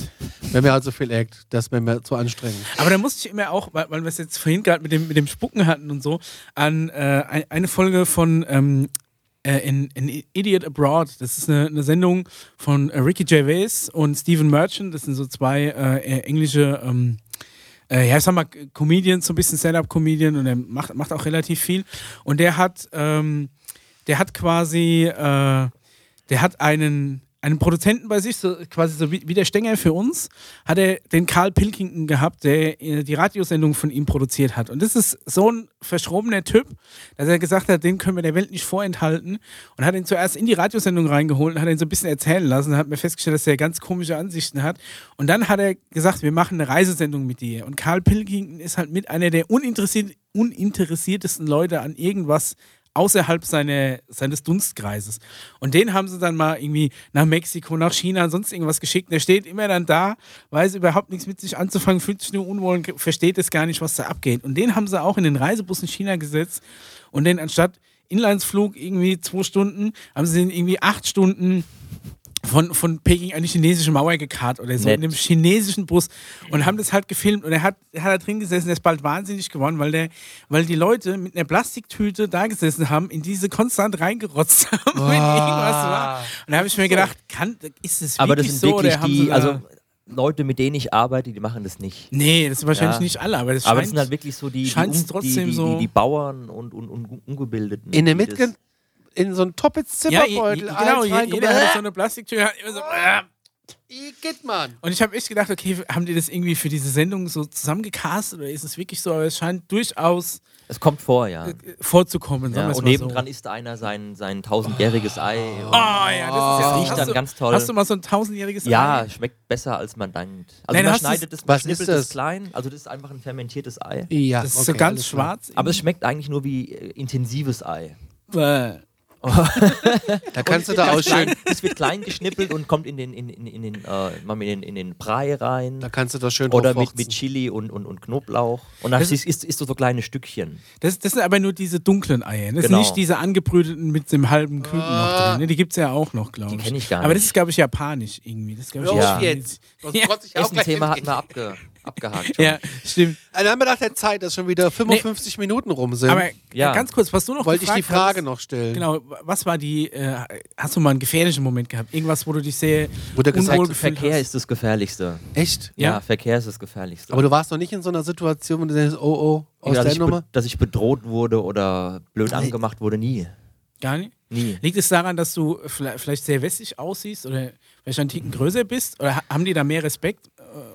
Wenn mir halt so viel Act, das wäre mir zu anstrengend. Aber da musste ich immer auch, weil, weil wir es jetzt vorhin gerade mit dem, mit dem Spucken hatten und so, an äh, ein- eine Folge von ähm, äh, in, in Idiot Abroad. Das ist eine, eine Sendung von äh, Ricky Gervais und Stephen Merchant. Das sind so zwei äh, äh, englische, ähm, äh, ja, ich sag mal, Comedians, so ein bisschen Stand-up-Comedian und er macht, macht auch relativ viel. Und der hat, ähm, der hat quasi, äh, der hat einen, einen Produzenten bei sich, so, quasi so wie, der Stenger für uns, hat er den Karl Pilkington gehabt, der äh, die Radiosendung von ihm produziert hat. Und das ist so ein verschrobener Typ, dass er gesagt hat, den können wir der Welt nicht vorenthalten. Und hat ihn zuerst in die Radiosendung reingeholt und hat ihn so ein bisschen erzählen lassen. Hat mir festgestellt, dass er ganz komische Ansichten hat. Und dann hat er gesagt, wir machen eine Reisesendung mit dir. Und Karl Pilkington ist halt mit einer der uninteressiert, uninteressiertesten Leute an irgendwas außerhalb seine, seines Dunstkreises. Und den haben sie dann mal irgendwie nach Mexiko, nach China, sonst irgendwas geschickt. Der steht immer dann da, weiß überhaupt nichts mit sich anzufangen, fühlt sich nur unwohl und versteht es gar nicht, was da abgeht. Und den haben sie auch in den Reisebus in China gesetzt und den anstatt Inlandsflug irgendwie zwei Stunden, haben sie den irgendwie acht Stunden von, von Peking eine chinesische Mauer gekarrt oder so Nett. in einem chinesischen Bus und haben das halt gefilmt und er hat, er hat da drin gesessen, der ist bald wahnsinnig geworden, weil der, weil die Leute mit einer Plastiktüte da gesessen haben, in diese konstant reingerotzt haben, wenn irgendwas war. Und da habe ich mir gedacht, kann, ist es wirklich Aber das sind so wirklich die, also Leute, mit denen ich arbeite, die machen das nicht. Nee, das sind wahrscheinlich Ja. nicht alle, aber das Aber scheint, das sind halt wirklich so die, die, die, die, so- die, die Bauern und, und, und Ungebildeten. In der die Mitge in so ein Toppets ja, genau, je- jeder hat so eine Plastiktüte, hat immer so, äh. Igitt, Mann. Und ich habe echt gedacht, okay, haben die das irgendwie für diese Sendung so zusammengecastet oder ist es wirklich so? Aber es scheint durchaus Es kommt vor, ja. äh, vorzukommen. ja und nebendran so. isst einer sein, sein tausendjähriges Ei. Und Oh ja, das ist ja das riecht dann du, ganz toll. Hast du mal so ein tausendjähriges ja, Ei? schmeckt besser, als man denkt. Also Nein, man schneidet es, man Was schnippelt ist es klein. Also das ist einfach ein fermentiertes Ei. Ja, Das ist so okay, ganz alles klar. schwarz. Aber es schmeckt eigentlich nur wie äh, intensives Ei. Bäh. Da kannst du da es auch wird klein- schön, Es wird klein geschnippelt und kommt in den, in, in, in den, äh, in den, in den Brei rein. da kannst du da schön Oder mit, mit Chili und, und, und Knoblauch. Und dann Das isst, isst, isst du so kleine Stückchen. Das, das sind aber nur diese dunklen Eier. Das Genau. sind nicht diese angebrühten mit dem halben Küken noch drin. ne? Die gibt es ja auch noch, glaube Die ich. kenn ich gar Aber das nicht. ist, glaube ich, japanisch irgendwie. Das ist, glaub ich, Ja. auf jetzt. Sonst Ja. in- hatten wir abge, abgehakt. Schon. Ja, stimmt. Dann haben wir nach der Zeit, dass schon wieder 55 Minuten rum sind, Aber Ja. ganz kurz, was du noch wollte ich die Frage hattest, noch stellen. Genau, was war die, äh, hast du mal einen gefährlichen Moment gehabt? Irgendwas, wo du dich sehr Wo du gesagt hast, Verkehr hast? ist das Gefährlichste. Echt? Ja, Ja. Verkehr ist das Gefährlichste. Aber du warst noch nicht in so einer Situation, wo du denkst, oh oh, aus dass, der ich Nummer? dass ich bedroht wurde oder blöd Nein. angemacht wurde, nie. Gar nicht? Nie. Liegt es daran, dass du vielleicht sehr westlich aussiehst oder vielleicht einen Ticken größer bist? Oder ha- haben die da mehr Respekt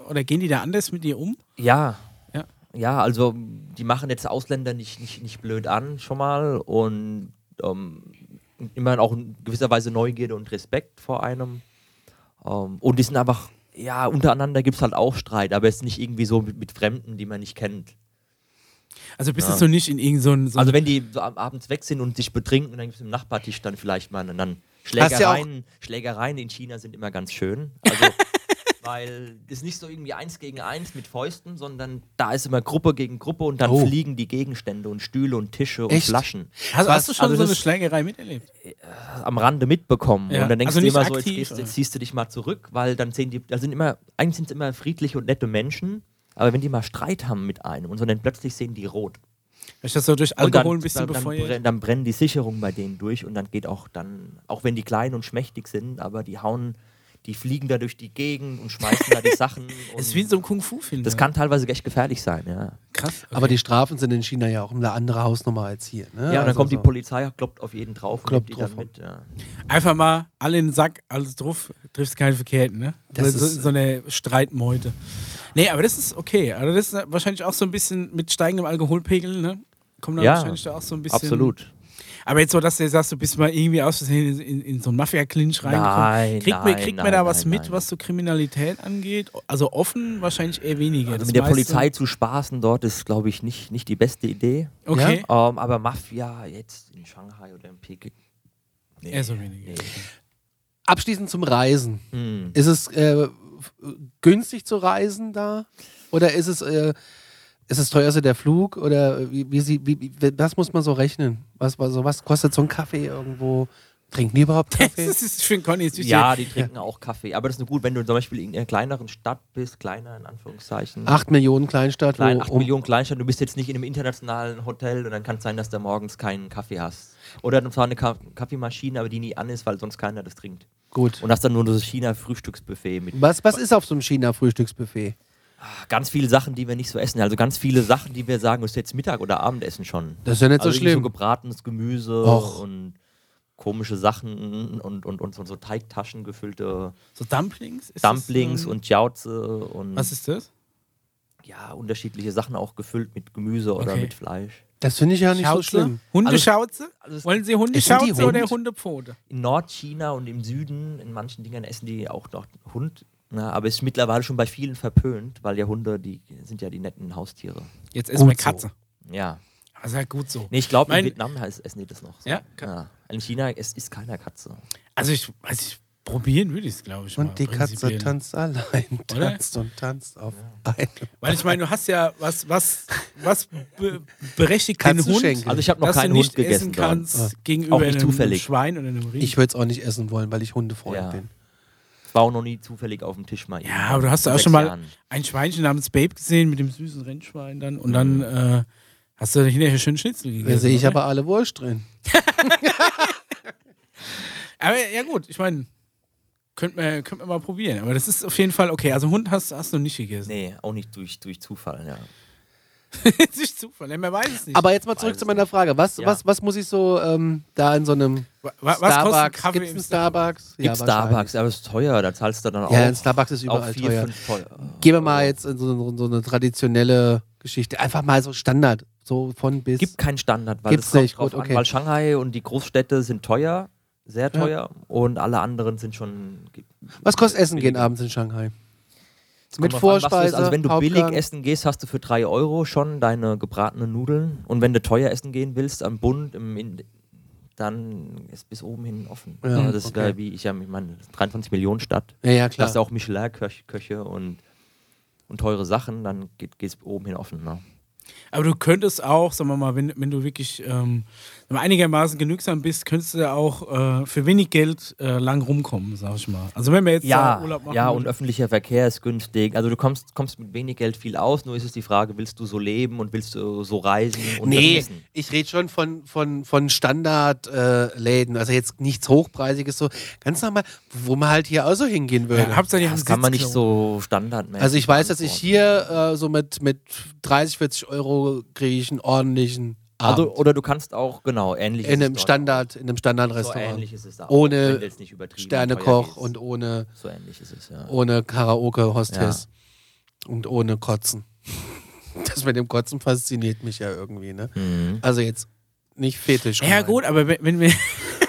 oder gehen die da anders mit dir um? Ja. Ja. Ja, also die machen jetzt Ausländer nicht, nicht, nicht blöd an schon mal und ähm, immer auch in gewisser Weise Neugierde und Respekt vor einem. Ähm, und die sind einfach, ja, untereinander gibt es halt auch Streit, aber es ist nicht irgendwie so mit, mit Fremden, die man nicht kennt. Also bist Ja. du so nicht in irgendeinem so Also wenn die so abends weg sind und sich betrinken und dann gibt es im Nachbartisch dann vielleicht mal ja auch- Schlägereien, Schlägereien in China sind immer ganz schön. Also weil es nicht so irgendwie eins gegen eins mit Fäusten, sondern da ist immer Gruppe gegen Gruppe und dann Oh. fliegen die Gegenstände und Stühle und Tische und Echt? Flaschen Hast, Was? hast du schon Also so eine Schlägerei miterlebt? am Rande mitbekommen. Ja. Und dann denkst Also du immer so, jetzt, aktiv, gehst, jetzt ziehst du dich mal zurück, weil dann sehen die, da sind immer, eigentlich sind es immer friedliche und nette Menschen, aber wenn die mal Streit haben mit einem und so, dann plötzlich sehen die rot. Ist das so durch Und Alkohol dann, ein bisschen dann, dann, befeuert? brenn, dann brennen die Sicherungen bei denen durch und dann geht auch dann, auch wenn die klein und schmächtig sind, aber die hauen, die fliegen da durch die Gegend und schmeißen da die Sachen. Und Das ist wie in so einem Kung-Fu-Film. das kann teilweise echt gefährlich sein, ja. krass. Aber die Strafen sind in China ja auch eine andere Hausnummer als hier. Ne? Ja, und dann Also kommt die so. Polizei, kloppt auf jeden drauf und Kloppt die dann drauf. mit. Ja. Einfach mal alle in den Sack, alles drauf, triffst keinen Verkehrten, ne? Das so, ist- so eine Streitmeute. Nee, aber das ist okay. Also das ist wahrscheinlich auch so ein bisschen mit steigendem Alkoholpegel, ne? Kommt dann Ja, wahrscheinlich da auch so ein bisschen. Absolut. Aber jetzt so, dass du sagst, du bist mal irgendwie aus Versehen in, in, in so einen Mafia-Clinch reingekommen. Nein, kriegt man, nein, kriegt man nein, da was nein, mit, nein. was so Kriminalität angeht? Also offen wahrscheinlich eher weniger. Also Das mit der Polizei zu spaßen dort ist, glaube ich, nicht, nicht die beste Idee. Okay. Ähm, aber Mafia jetzt in Shanghai oder in Peking. Nee. Eher so weniger. Nee. Abschließend zum Reisen. Hm. Ist es äh, günstig zu reisen da? Oder ist es, äh, ist es teuerste der Flug? Oder wie, wie, sie, wie, wie, was muss man so rechnen? Was, was, so, was kostet so ein Kaffee irgendwo? Trinken die überhaupt Kaffee? Das ist, finde Conny ist. Ja, die trinken auch Kaffee. Aber das ist nur gut, wenn du zum Beispiel in einer kleineren Stadt bist, kleiner in Anführungszeichen. Acht Millionen Kleinstadt, Klein, wo 8 um, Millionen Kleinstadt, du bist jetzt nicht in einem internationalen Hotel und dann kann es sein, dass du morgens keinen Kaffee hast. Oder zwar eine Ka Kaffeemaschine, aber die nie an ist, weil sonst keiner das trinkt. gut. Und hast dann nur das China-Frühstücksbuffet mit Was, was ist auf so einem China-Frühstücksbuffet? Ganz viele Sachen, die wir nicht so essen. Also ganz viele Sachen, die wir sagen, ist jetzt Mittag oder Abendessen schon. Das ist ja nicht also so schlimm. So gebratenes Gemüse Och. und komische Sachen und, und, und so, so Teigtaschen gefüllte So Dumplings? Ist das, Dumplings ähm, und Jauze und Was ist das? ja, unterschiedliche Sachen auch gefüllt mit Gemüse oder Okay. mit Fleisch. Das finde ich ja nicht so Schauze? schlimm. Hundeschauze? Also es- Wollen Sie Hundeschauze die oder Hund? Hundepfote? In Nordchina und im Süden, in manchen Dingern essen die auch noch Hund. Na, aber ist mittlerweile schon bei vielen verpönt, weil ja Hunde, die sind ja die netten Haustiere. Jetzt essen wir Gut so. Katze. Ja. Das ist ja gut so. Nee, ich glaube, in Vietnam heißt, essen die das noch. So. Ja? ja. In China es ist keiner Katze. Also ich weiß ich, probieren würde ich es, glaube ich. mal, Und die Katze tanzt allein, Oder? tanzt und tanzt auf einem. Weil ich meine, du hast ja was, was, was be berechtigt den Hund. Also ich habe noch dass keinen du nicht Hund gegessen. essen kannst gegenüber Auch nicht einem zufällig. Schwein oder einem Rind. Ich würde es auch nicht essen wollen, weil ich Hundefreund Ja. bin. Auch noch nie zufällig auf dem Tisch mal. ja, aber du hast ja auch schon mal Jahren. ein Schweinchen namens Babe gesehen mit dem süßen Rennschwein dann und Mhm. dann äh, hast du hinterher schön Schnitzel gegessen. Da sehe ich oder? aber alle Wurst drin. Aber ja gut, ich meine, könnte man, könnt man mal probieren. Aber das ist auf jeden Fall okay. Also Hund hast, hast du nicht gegessen. Nee, auch nicht durch, durch Zufall, ja. das ist Zufall, ja, man weiß es nicht. Aber jetzt mal zurück zu es meiner Frage. Was, Ja. was, was muss ich so ähm, da in so einem Wa- wa- was ein Starbucks? Kaffee Gibt es im einen Starbucks? Gibt Starbucks, aber es ist teuer, da zahlst du dann auch. Ja, ein Starbucks ist überall vier, teuer. teuer. Gehen wir mal jetzt in so, so, so eine traditionelle Geschichte. Einfach mal so Standard. So von bis. gibt keinen Standard, weil Gibt's es kommt nicht, drauf gut, an, okay. weil Shanghai und die Großstädte sind teuer, sehr Ja. teuer und alle anderen sind schon. was kostet Essen gehen abends in Shanghai? Mit an, Vorspeise. Also wenn du Hauptgang? billig essen gehst, hast du für 3 Euro schon deine gebratenen Nudeln. Und wenn du teuer essen gehen willst, am Bund, im, in, dann ist bis oben hin offen. Ja, Ja, das ist okay. ja wie ich ja, ich meine, 23 Millionen Stadt. Ja, ja, Da klar. hast du auch Michelin-Köche und, und teure Sachen, dann geht es oben hin offen. Ne? Aber du könntest auch, sagen wir mal, wenn, wenn du wirklich ähm, wenn du einigermaßen genügsam bist, könntest du auch äh, für wenig Geld äh, lang rumkommen, sag ich mal. Also wenn wir jetzt Ja, da Urlaub machen ja, und öffentlicher Verkehr ist günstig. Also du kommst, kommst mit wenig Geld viel aus, nur ist es die Frage, willst du so leben und willst du so reisen und Nee, essen? ich rede schon von, von, von Standardläden. Äh, also jetzt nichts Hochpreisiges, so ganz normal, wo man halt hier auch so hingehen würde. ja, Hauptsache, Das kann man nicht so standardmäßig also ich weiß, dass ich hier äh, so mit, mit 30, 40 Euro kriege ich einen ordentlichen Also, oder du kannst auch, genau, ähnlich in ist einem Standard, in einem auch. So Standardrestaurant. ähnlich ist es da auch, Ohne Sternekoch und ohne, So ähnlich ist es, ja. ohne Karaoke-Hostess. Und ohne Kotzen. Das mit dem Kotzen fasziniert mich ja irgendwie, ne? Mhm. Also jetzt nicht fetisch. Ja gemeint, gut, aber wenn, wenn wir,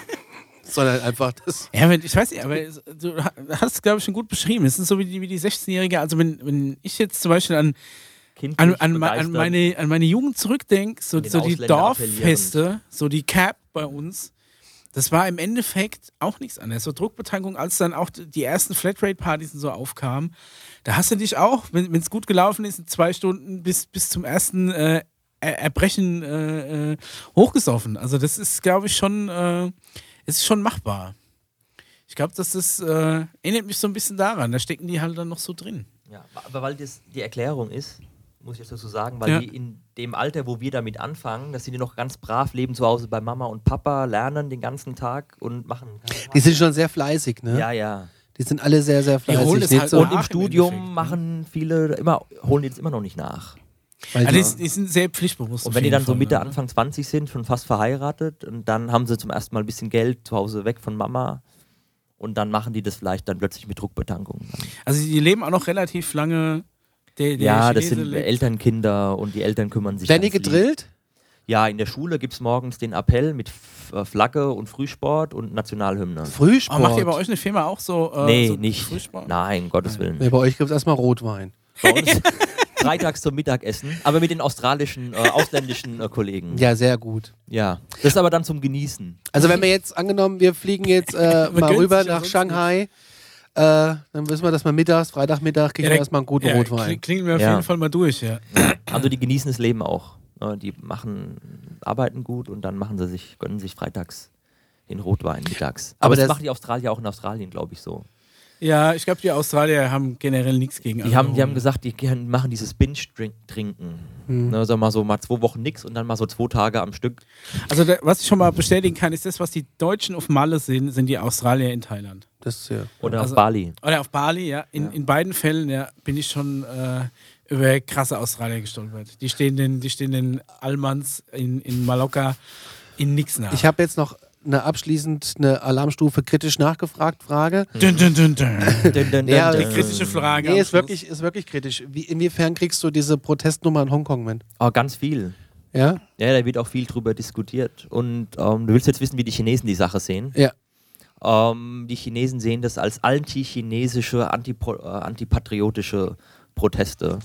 Sondern einfach das. ja, wenn, ich weiß nicht, aber du ha- hast es, glaube ich, schon gut beschrieben. Es sind so wie die, wie die 16-Jährige, also wenn, wenn ich jetzt zum Beispiel an, Kindlich, an, an, an, meine, an meine Jugend zurückdenke, so, so die Dorffeste, so die Cap bei uns, das war im Endeffekt auch nichts anderes. So Druckbetankung, als dann auch die ersten Flatrate-Partys und so aufkamen, da hast du dich auch, wenn es gut gelaufen ist, in zwei Stunden bis, bis zum ersten äh, Er- Erbrechen äh, äh, hochgesoffen. Also das ist, glaube ich, schon, äh, ist schon machbar. Ich glaube, das ist, äh, erinnert mich so ein bisschen daran. Da stecken die halt dann noch so drin. Ja, aber weil das die Erklärung ist, muss ich jetzt dazu sagen, weil Ja. die in dem Alter, wo wir damit anfangen, dass sie die noch ganz brav leben zu Hause bei Mama und Papa, lernen den ganzen Tag und machen. Die sind schon sehr fleißig, ne? Ja, ja. Die sind alle sehr, sehr Die holen fleißig. halt so, Und im im Studium Endeffekt, ne? machen viele immer, holen die das immer noch nicht nach. weil Also die, sind sehr pflichtbewusst. Und wenn die dann so Fall, Mitte, ne? Anfang 20 sind, schon fast verheiratet, und dann haben sie zum ersten Mal ein bisschen Geld zu Hause weg von Mama. Und dann machen die das vielleicht dann plötzlich mit Druckbetankung. Also die leben auch noch relativ lange. Der, der ja, das sind lebt- Elternkinder und die Eltern kümmern sich. werden die gedrillt? Ja, in der Schule gibt es morgens den Appell mit äh, Flagge und Frühsport und Nationalhymne. Frühsport. Aber macht ihr bei euch eine Firma auch so? Äh, nee, so nicht. Frühsport? Nein, Gottes Willen. Nee, bei euch gibt es erstmal Rotwein. Bei uns freitags zum Mittagessen, aber mit den australischen, äh, ausländischen äh, Kollegen. Ja, sehr gut. Ja. Das ist aber dann zum Genießen. Also wenn wir jetzt angenommen, wir fliegen jetzt äh, mal rüber nach Shanghai, äh, dann wissen wir, dass wir mittags, Freitagmittag, kriegen wir der- erstmal einen guten ja, Rotwein. kling- Klingen wir auf Ja. jeden Fall mal durch, ja. Also die genießen das Leben auch. Äh, Die machen, arbeiten gut und dann machen sie sich, gönnen sich freitags den Rotwein mittags. Aber Aber, das, das- machen die Australier auch in Australien, glaube ich, so. Ja, ich glaube, die Australier haben generell nichts gegen Die haben, die haben gesagt, die machen dieses Binge-Trinken. Ne, sag mal so mal zwei Wochen nix und dann mal so zwei Tage am Stück. Also, da, was ich schon mal bestätigen kann, ist das, was die Deutschen auf Malle sind, sind die Australier in Thailand. Das ist ja. Oder Also- auf Bali. Oder auf Bali, ja. In, in beiden Fällen ja, bin ich schon äh, über krasse Australier gestolpert. Die stehen den, die stehen den Almans in, in Mallorca in nix nach. Ich habe jetzt noch eine abschließend eine Alarmstufe kritisch nachgefragt Frage. dün, dün, dün, dün. Dun, dun, Ja, dun, Die dun. kritische Frage. Nee, ist wirklich, ist wirklich kritisch. Wie, inwiefern kriegst du diese Protestnummer in Hongkong mit? Oh, ganz viel. Ja? Ja, da wird auch viel drüber diskutiert. Und ähm, du willst jetzt wissen, wie die Chinesen die Sache sehen. Ja. Ähm, die Chinesen sehen das als anti-chinesische, äh, antipatriotische Proteste.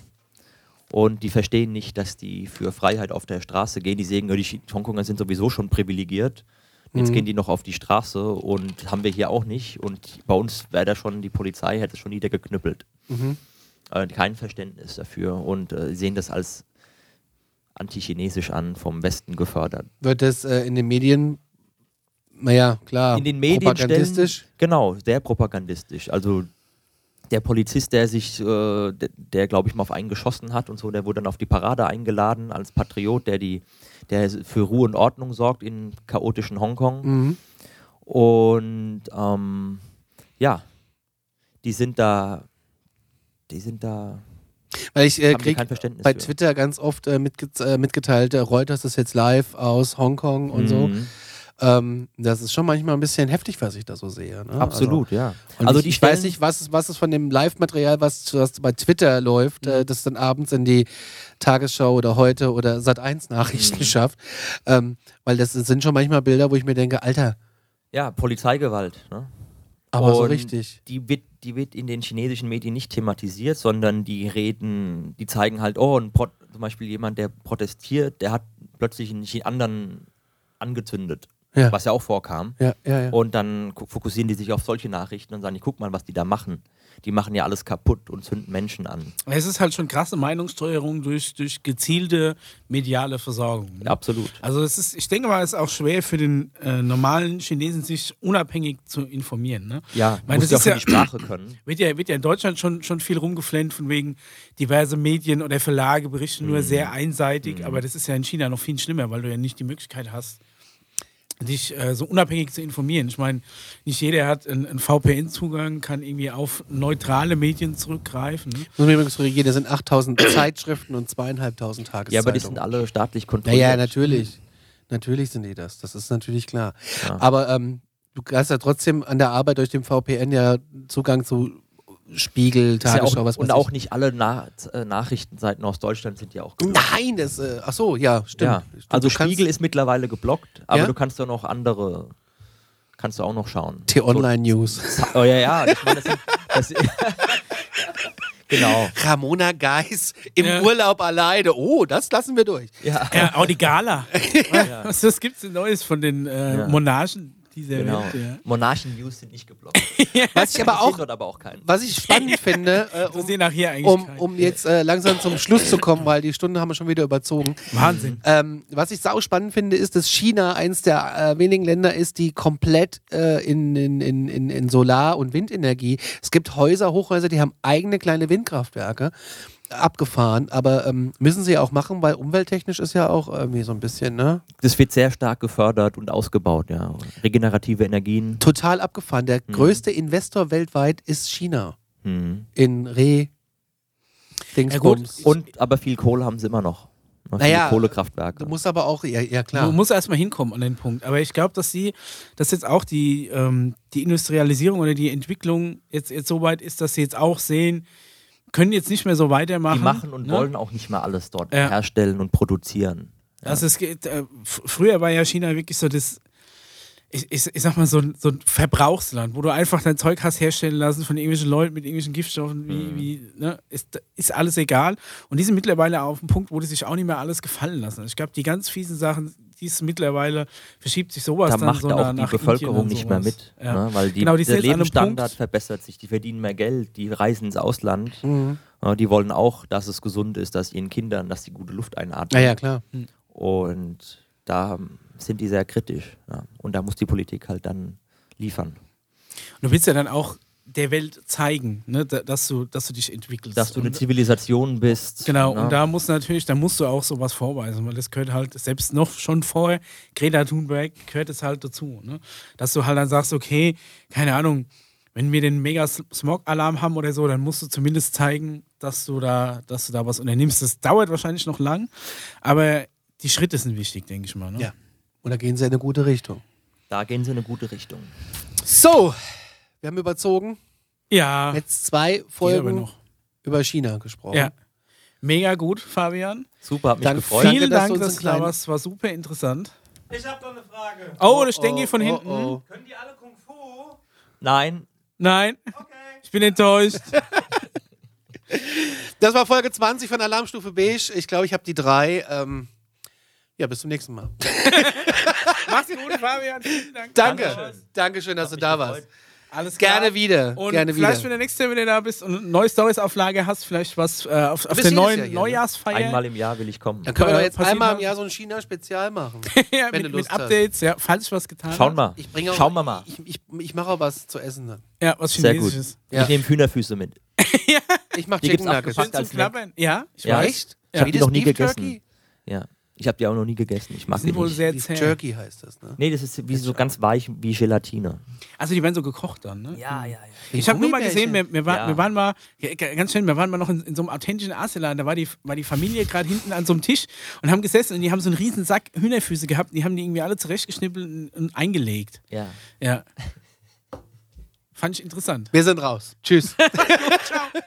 Und die verstehen nicht, dass die für Freiheit auf der Straße gehen. Die sehen, die Hongkonger sind sowieso schon privilegiert. Jetzt gehen die noch auf die Straße und haben wir hier auch nicht. Und bei uns wäre da schon, die Polizei hätte schon niedergeknüppelt. Äh, kein Verständnis dafür und äh, sehen das als antichinesisch an, vom Westen gefördert. Wird das äh, in den Medien, naja, klar, in den Medien propagandistisch? Stellen, genau, sehr propagandistisch. Also der Polizist, der sich, äh, der, der glaube ich mal auf einen geschossen hat und so, der wurde dann auf die Parade eingeladen als Patriot, der die, der für Ruhe und Ordnung sorgt in chaotischen Hongkong. Mhm. Und ähm, ja, die sind da, die sind da, Weil ich äh, haben die krieg kein Verständnis bei für. Twitter ganz oft äh, mitge äh, mitgeteilt, äh, Reuters ist jetzt live aus Hongkong und so. Ähm, das ist schon manchmal ein bisschen heftig, was ich da so sehe. Ne? Absolut, ja. Also, und also ich, ich weiß nicht, was ist, was ist von dem Live-Material, was, was bei Twitter läuft, Mhm. äh, das dann abends in die Tagesschau oder heute oder Sat1-Nachrichten Mhm. schafft. Ähm, weil das sind schon manchmal Bilder, wo ich mir denke, Alter, Ja, Polizeigewalt. Ne? aber so Und richtig. Die wird, die wird in den chinesischen Medien nicht thematisiert, sondern die reden, die zeigen halt, oh, zum Beispiel jemand, der protestiert, der hat plötzlich einen anderen angezündet, Ja. was ja auch vorkam. Ja, ja, ja. Und dann fokussieren die sich auf solche Nachrichten und sagen, die, guck mal, was die da machen. Die machen ja alles kaputt und zünden Menschen an. Es ist halt schon krasse Meinungssteuerung durch, durch gezielte mediale Versorgung. ne? Absolut. Also es ist, ich denke mal, es ist auch schwer für den äh, normalen Chinesen, sich unabhängig zu informieren. Ne? Ja, Ich meine, muss das ja ist die Sprache können. Wird ja, wird ja in Deutschland schon, schon viel rumgeflennt, von wegen diverse Medien oder Verlage berichten Mhm. nur sehr einseitig, aber das ist ja in China noch viel schlimmer, weil du ja nicht die Möglichkeit hast, dich äh, so unabhängig zu informieren. Ich meine, nicht jeder hat einen, einen VPN-Zugang, kann irgendwie auf neutrale Medien zurückgreifen. Ne? Muss mich übrigens korrigieren, das sind 8000 Zeitschriften und zweieinhalbtausend Tageszeitungen. Ja, aber die sind alle staatlich Ja, kontrolliert. ja, natürlich. Natürlich sind die das. Das ist natürlich klar. Ja. Aber ähm, du hast ja trotzdem an der Arbeit durch den VPN ja Zugang zu Spiegel, Ist ja Tagesschau, auch, was weiß und auch ich. nicht alle Na äh, Nachrichtenseiten aus Deutschland sind ja auch Nein, das, äh, ach so, ja, stimmt. Ja. Stimmt, Also Spiegel ist mittlerweile geblockt, aber Ja? du kannst doch noch andere, kannst du auch noch schauen. T-Online-News. So, oh ja, ja. Ich meine, das sind, das, genau. Ramona Geis im Ja. Urlaub alleine. Oh, das lassen wir durch. Ja. Ja, auch die Gala. Was, was gibt es denn Neues von den äh, Ja. Monarchen, dieser Genau. Ja. Monarchen-News sind nicht geblockt. Was ich aber auch, dort aber auch keinen. was ich spannend finde, äh, um, sehen nach hier eigentlich um, um jetzt äh, langsam zum Schluss zu kommen, weil die Stunde haben wir schon wieder überzogen. Wahnsinn. Ähm, was ich sau spannend finde, ist, dass China eins der äh, wenigen Länder ist, die komplett äh, in, in, in, in, in Solar- und Windenergie. Es gibt Häuser, Hochhäuser, die haben eigene kleine Windkraftwerke abgefahren, aber ähm, müssen sie auch machen, weil umwelttechnisch ist ja auch irgendwie so ein bisschen, ne? Das wird sehr stark gefördert und ausgebaut, ja. Regenerative Energien. Total abgefahren. Der größte Investor weltweit ist China Mhm. in Re Dingsbums. Und aber viel Kohle haben sie immer noch. Noch viele Naja, Kohlekraftwerke. Du musst aber auch, ja, ja klar. Man muss erstmal hinkommen an den Punkt. Aber ich glaube, dass sie, dass jetzt auch die, ähm, die Industrialisierung oder die Entwicklung jetzt, jetzt so weit ist, dass sie jetzt auch sehen, können jetzt nicht mehr so weitermachen. die machen und ne? wollen auch nicht mehr alles dort Ja. herstellen und produzieren. Also es geht, äh, früher war ja China wirklich so das, ich, ich, ich sag mal, so ein, so ein Verbrauchsland, wo du einfach dein Zeug hast herstellen lassen von irgendwelchen Leuten mit irgendwelchen Giftstoffen, wie, Mhm. wie ne, ist, ist alles egal. Und die sind mittlerweile auf dem Punkt, wo die sich auch nicht mehr alles gefallen lassen. Ich glaube, die ganz fiesen Sachen, die ist mittlerweile, verschiebt sich sowas Da dann macht so auch nach, die Bevölkerung nicht mehr mit, Ja. ne? weil die, Genau, die der Lebensstandard verbessert sich, die verdienen mehr Geld, die reisen ins Ausland. Mhm. Ja, die wollen auch, dass es gesund ist, dass ihren Kindern, dass sie gute Luft einatmen. Naja, klar. Und da sind die sehr kritisch. Ja. Und da muss die Politik halt dann liefern. Und du willst ja dann auch der Welt zeigen, ne, da- dass, du, dass du dich entwickelst. Dass du eine Und- Zivilisation bist. Genau, ne? und da muss natürlich, da musst du auch sowas vorweisen, weil das gehört halt selbst noch schon vorher, Greta Thunberg gehört es halt dazu, ne? Dass du halt dann sagst, okay, keine Ahnung, wenn wir den mega Smog-Alarm haben oder so, dann musst du zumindest zeigen, dass du da, dass du da was unternimmst. Das dauert wahrscheinlich noch lang, aber die Schritte sind wichtig, denke ich mal. Ne? Ja. Und da gehen sie in eine gute Richtung. Da gehen sie in eine gute Richtung. So, wir haben überzogen. Ja, Jetzt zwei Folgen noch. über China gesprochen. Ja. Mega gut, Fabian. Super, hat mich Dann gefreut. Danke, Vielen dass du Dank, dass du da warst. War super interessant. Ich hab noch eine Frage. Oh, das Stengi von oh, hinten. oh. Können die alle Kung Fu? Nein, Nein, Okay. ich bin enttäuscht. Das war Folge 20 von Alarmstufe Beige. Ich glaube, ich habe die drei. Ähm, ja, bis zum nächsten Mal. Mach's gut, Fabian. Vielen Dank. Danke. Dankeschön. Dankeschön, dass du da gefreut. Alles klar. Gerne wieder. Und Gerne vielleicht, wieder. wenn du nächstes Jahr wieder da bist und eine neue Stories-Auflage hast, vielleicht was äh, auf, auf der neuen Jahr hier, ne? Neujahrsfeier. einmal im Jahr will ich kommen. Dann können wir doch äh, jetzt passiert einmal im? Jahr so ein China-Spezial machen. ja, wenn mit, du Lust mit Updates, ja, falls ich was getan Schauen habe. wir. Ich bringe auch, Schauen wir mal. Ich, ich, ich mache auch was zu essen dann. Ja, was Sehr gut. Chinesisches. Ja. Ich nehme Hühnerfüße mit. Ich mache Die Chicken gibt's Nuggets. abgepackt. Schön zum als Snack. Knabbern. Ja, ich Ja. weiß. Ich hab Wie die noch nie gegessen. Ja. Ich habe die auch noch nie gegessen. Ich mag Die die sind wohl nicht. sehr zäh. Jerky heißt das, ne? Nee, das ist wie so ganz weich wie Gelatine. Also die werden so gekocht dann, ne? Ja, ja, ja. Ich habe nur mal gesehen, wir, wir, war, Ja. wir waren mal, ja, ganz schön, wir waren mal noch in, in so einem authentischen Asialaden, da war die, war die Familie gerade hinten an so einem Tisch und haben gesessen und die haben so einen riesen Sack Hühnerfüße gehabt und die haben die irgendwie alle zurechtgeschnippelt und, und eingelegt. ja. Ja. Fand ich interessant. Wir sind raus. Tschüss. Ciao.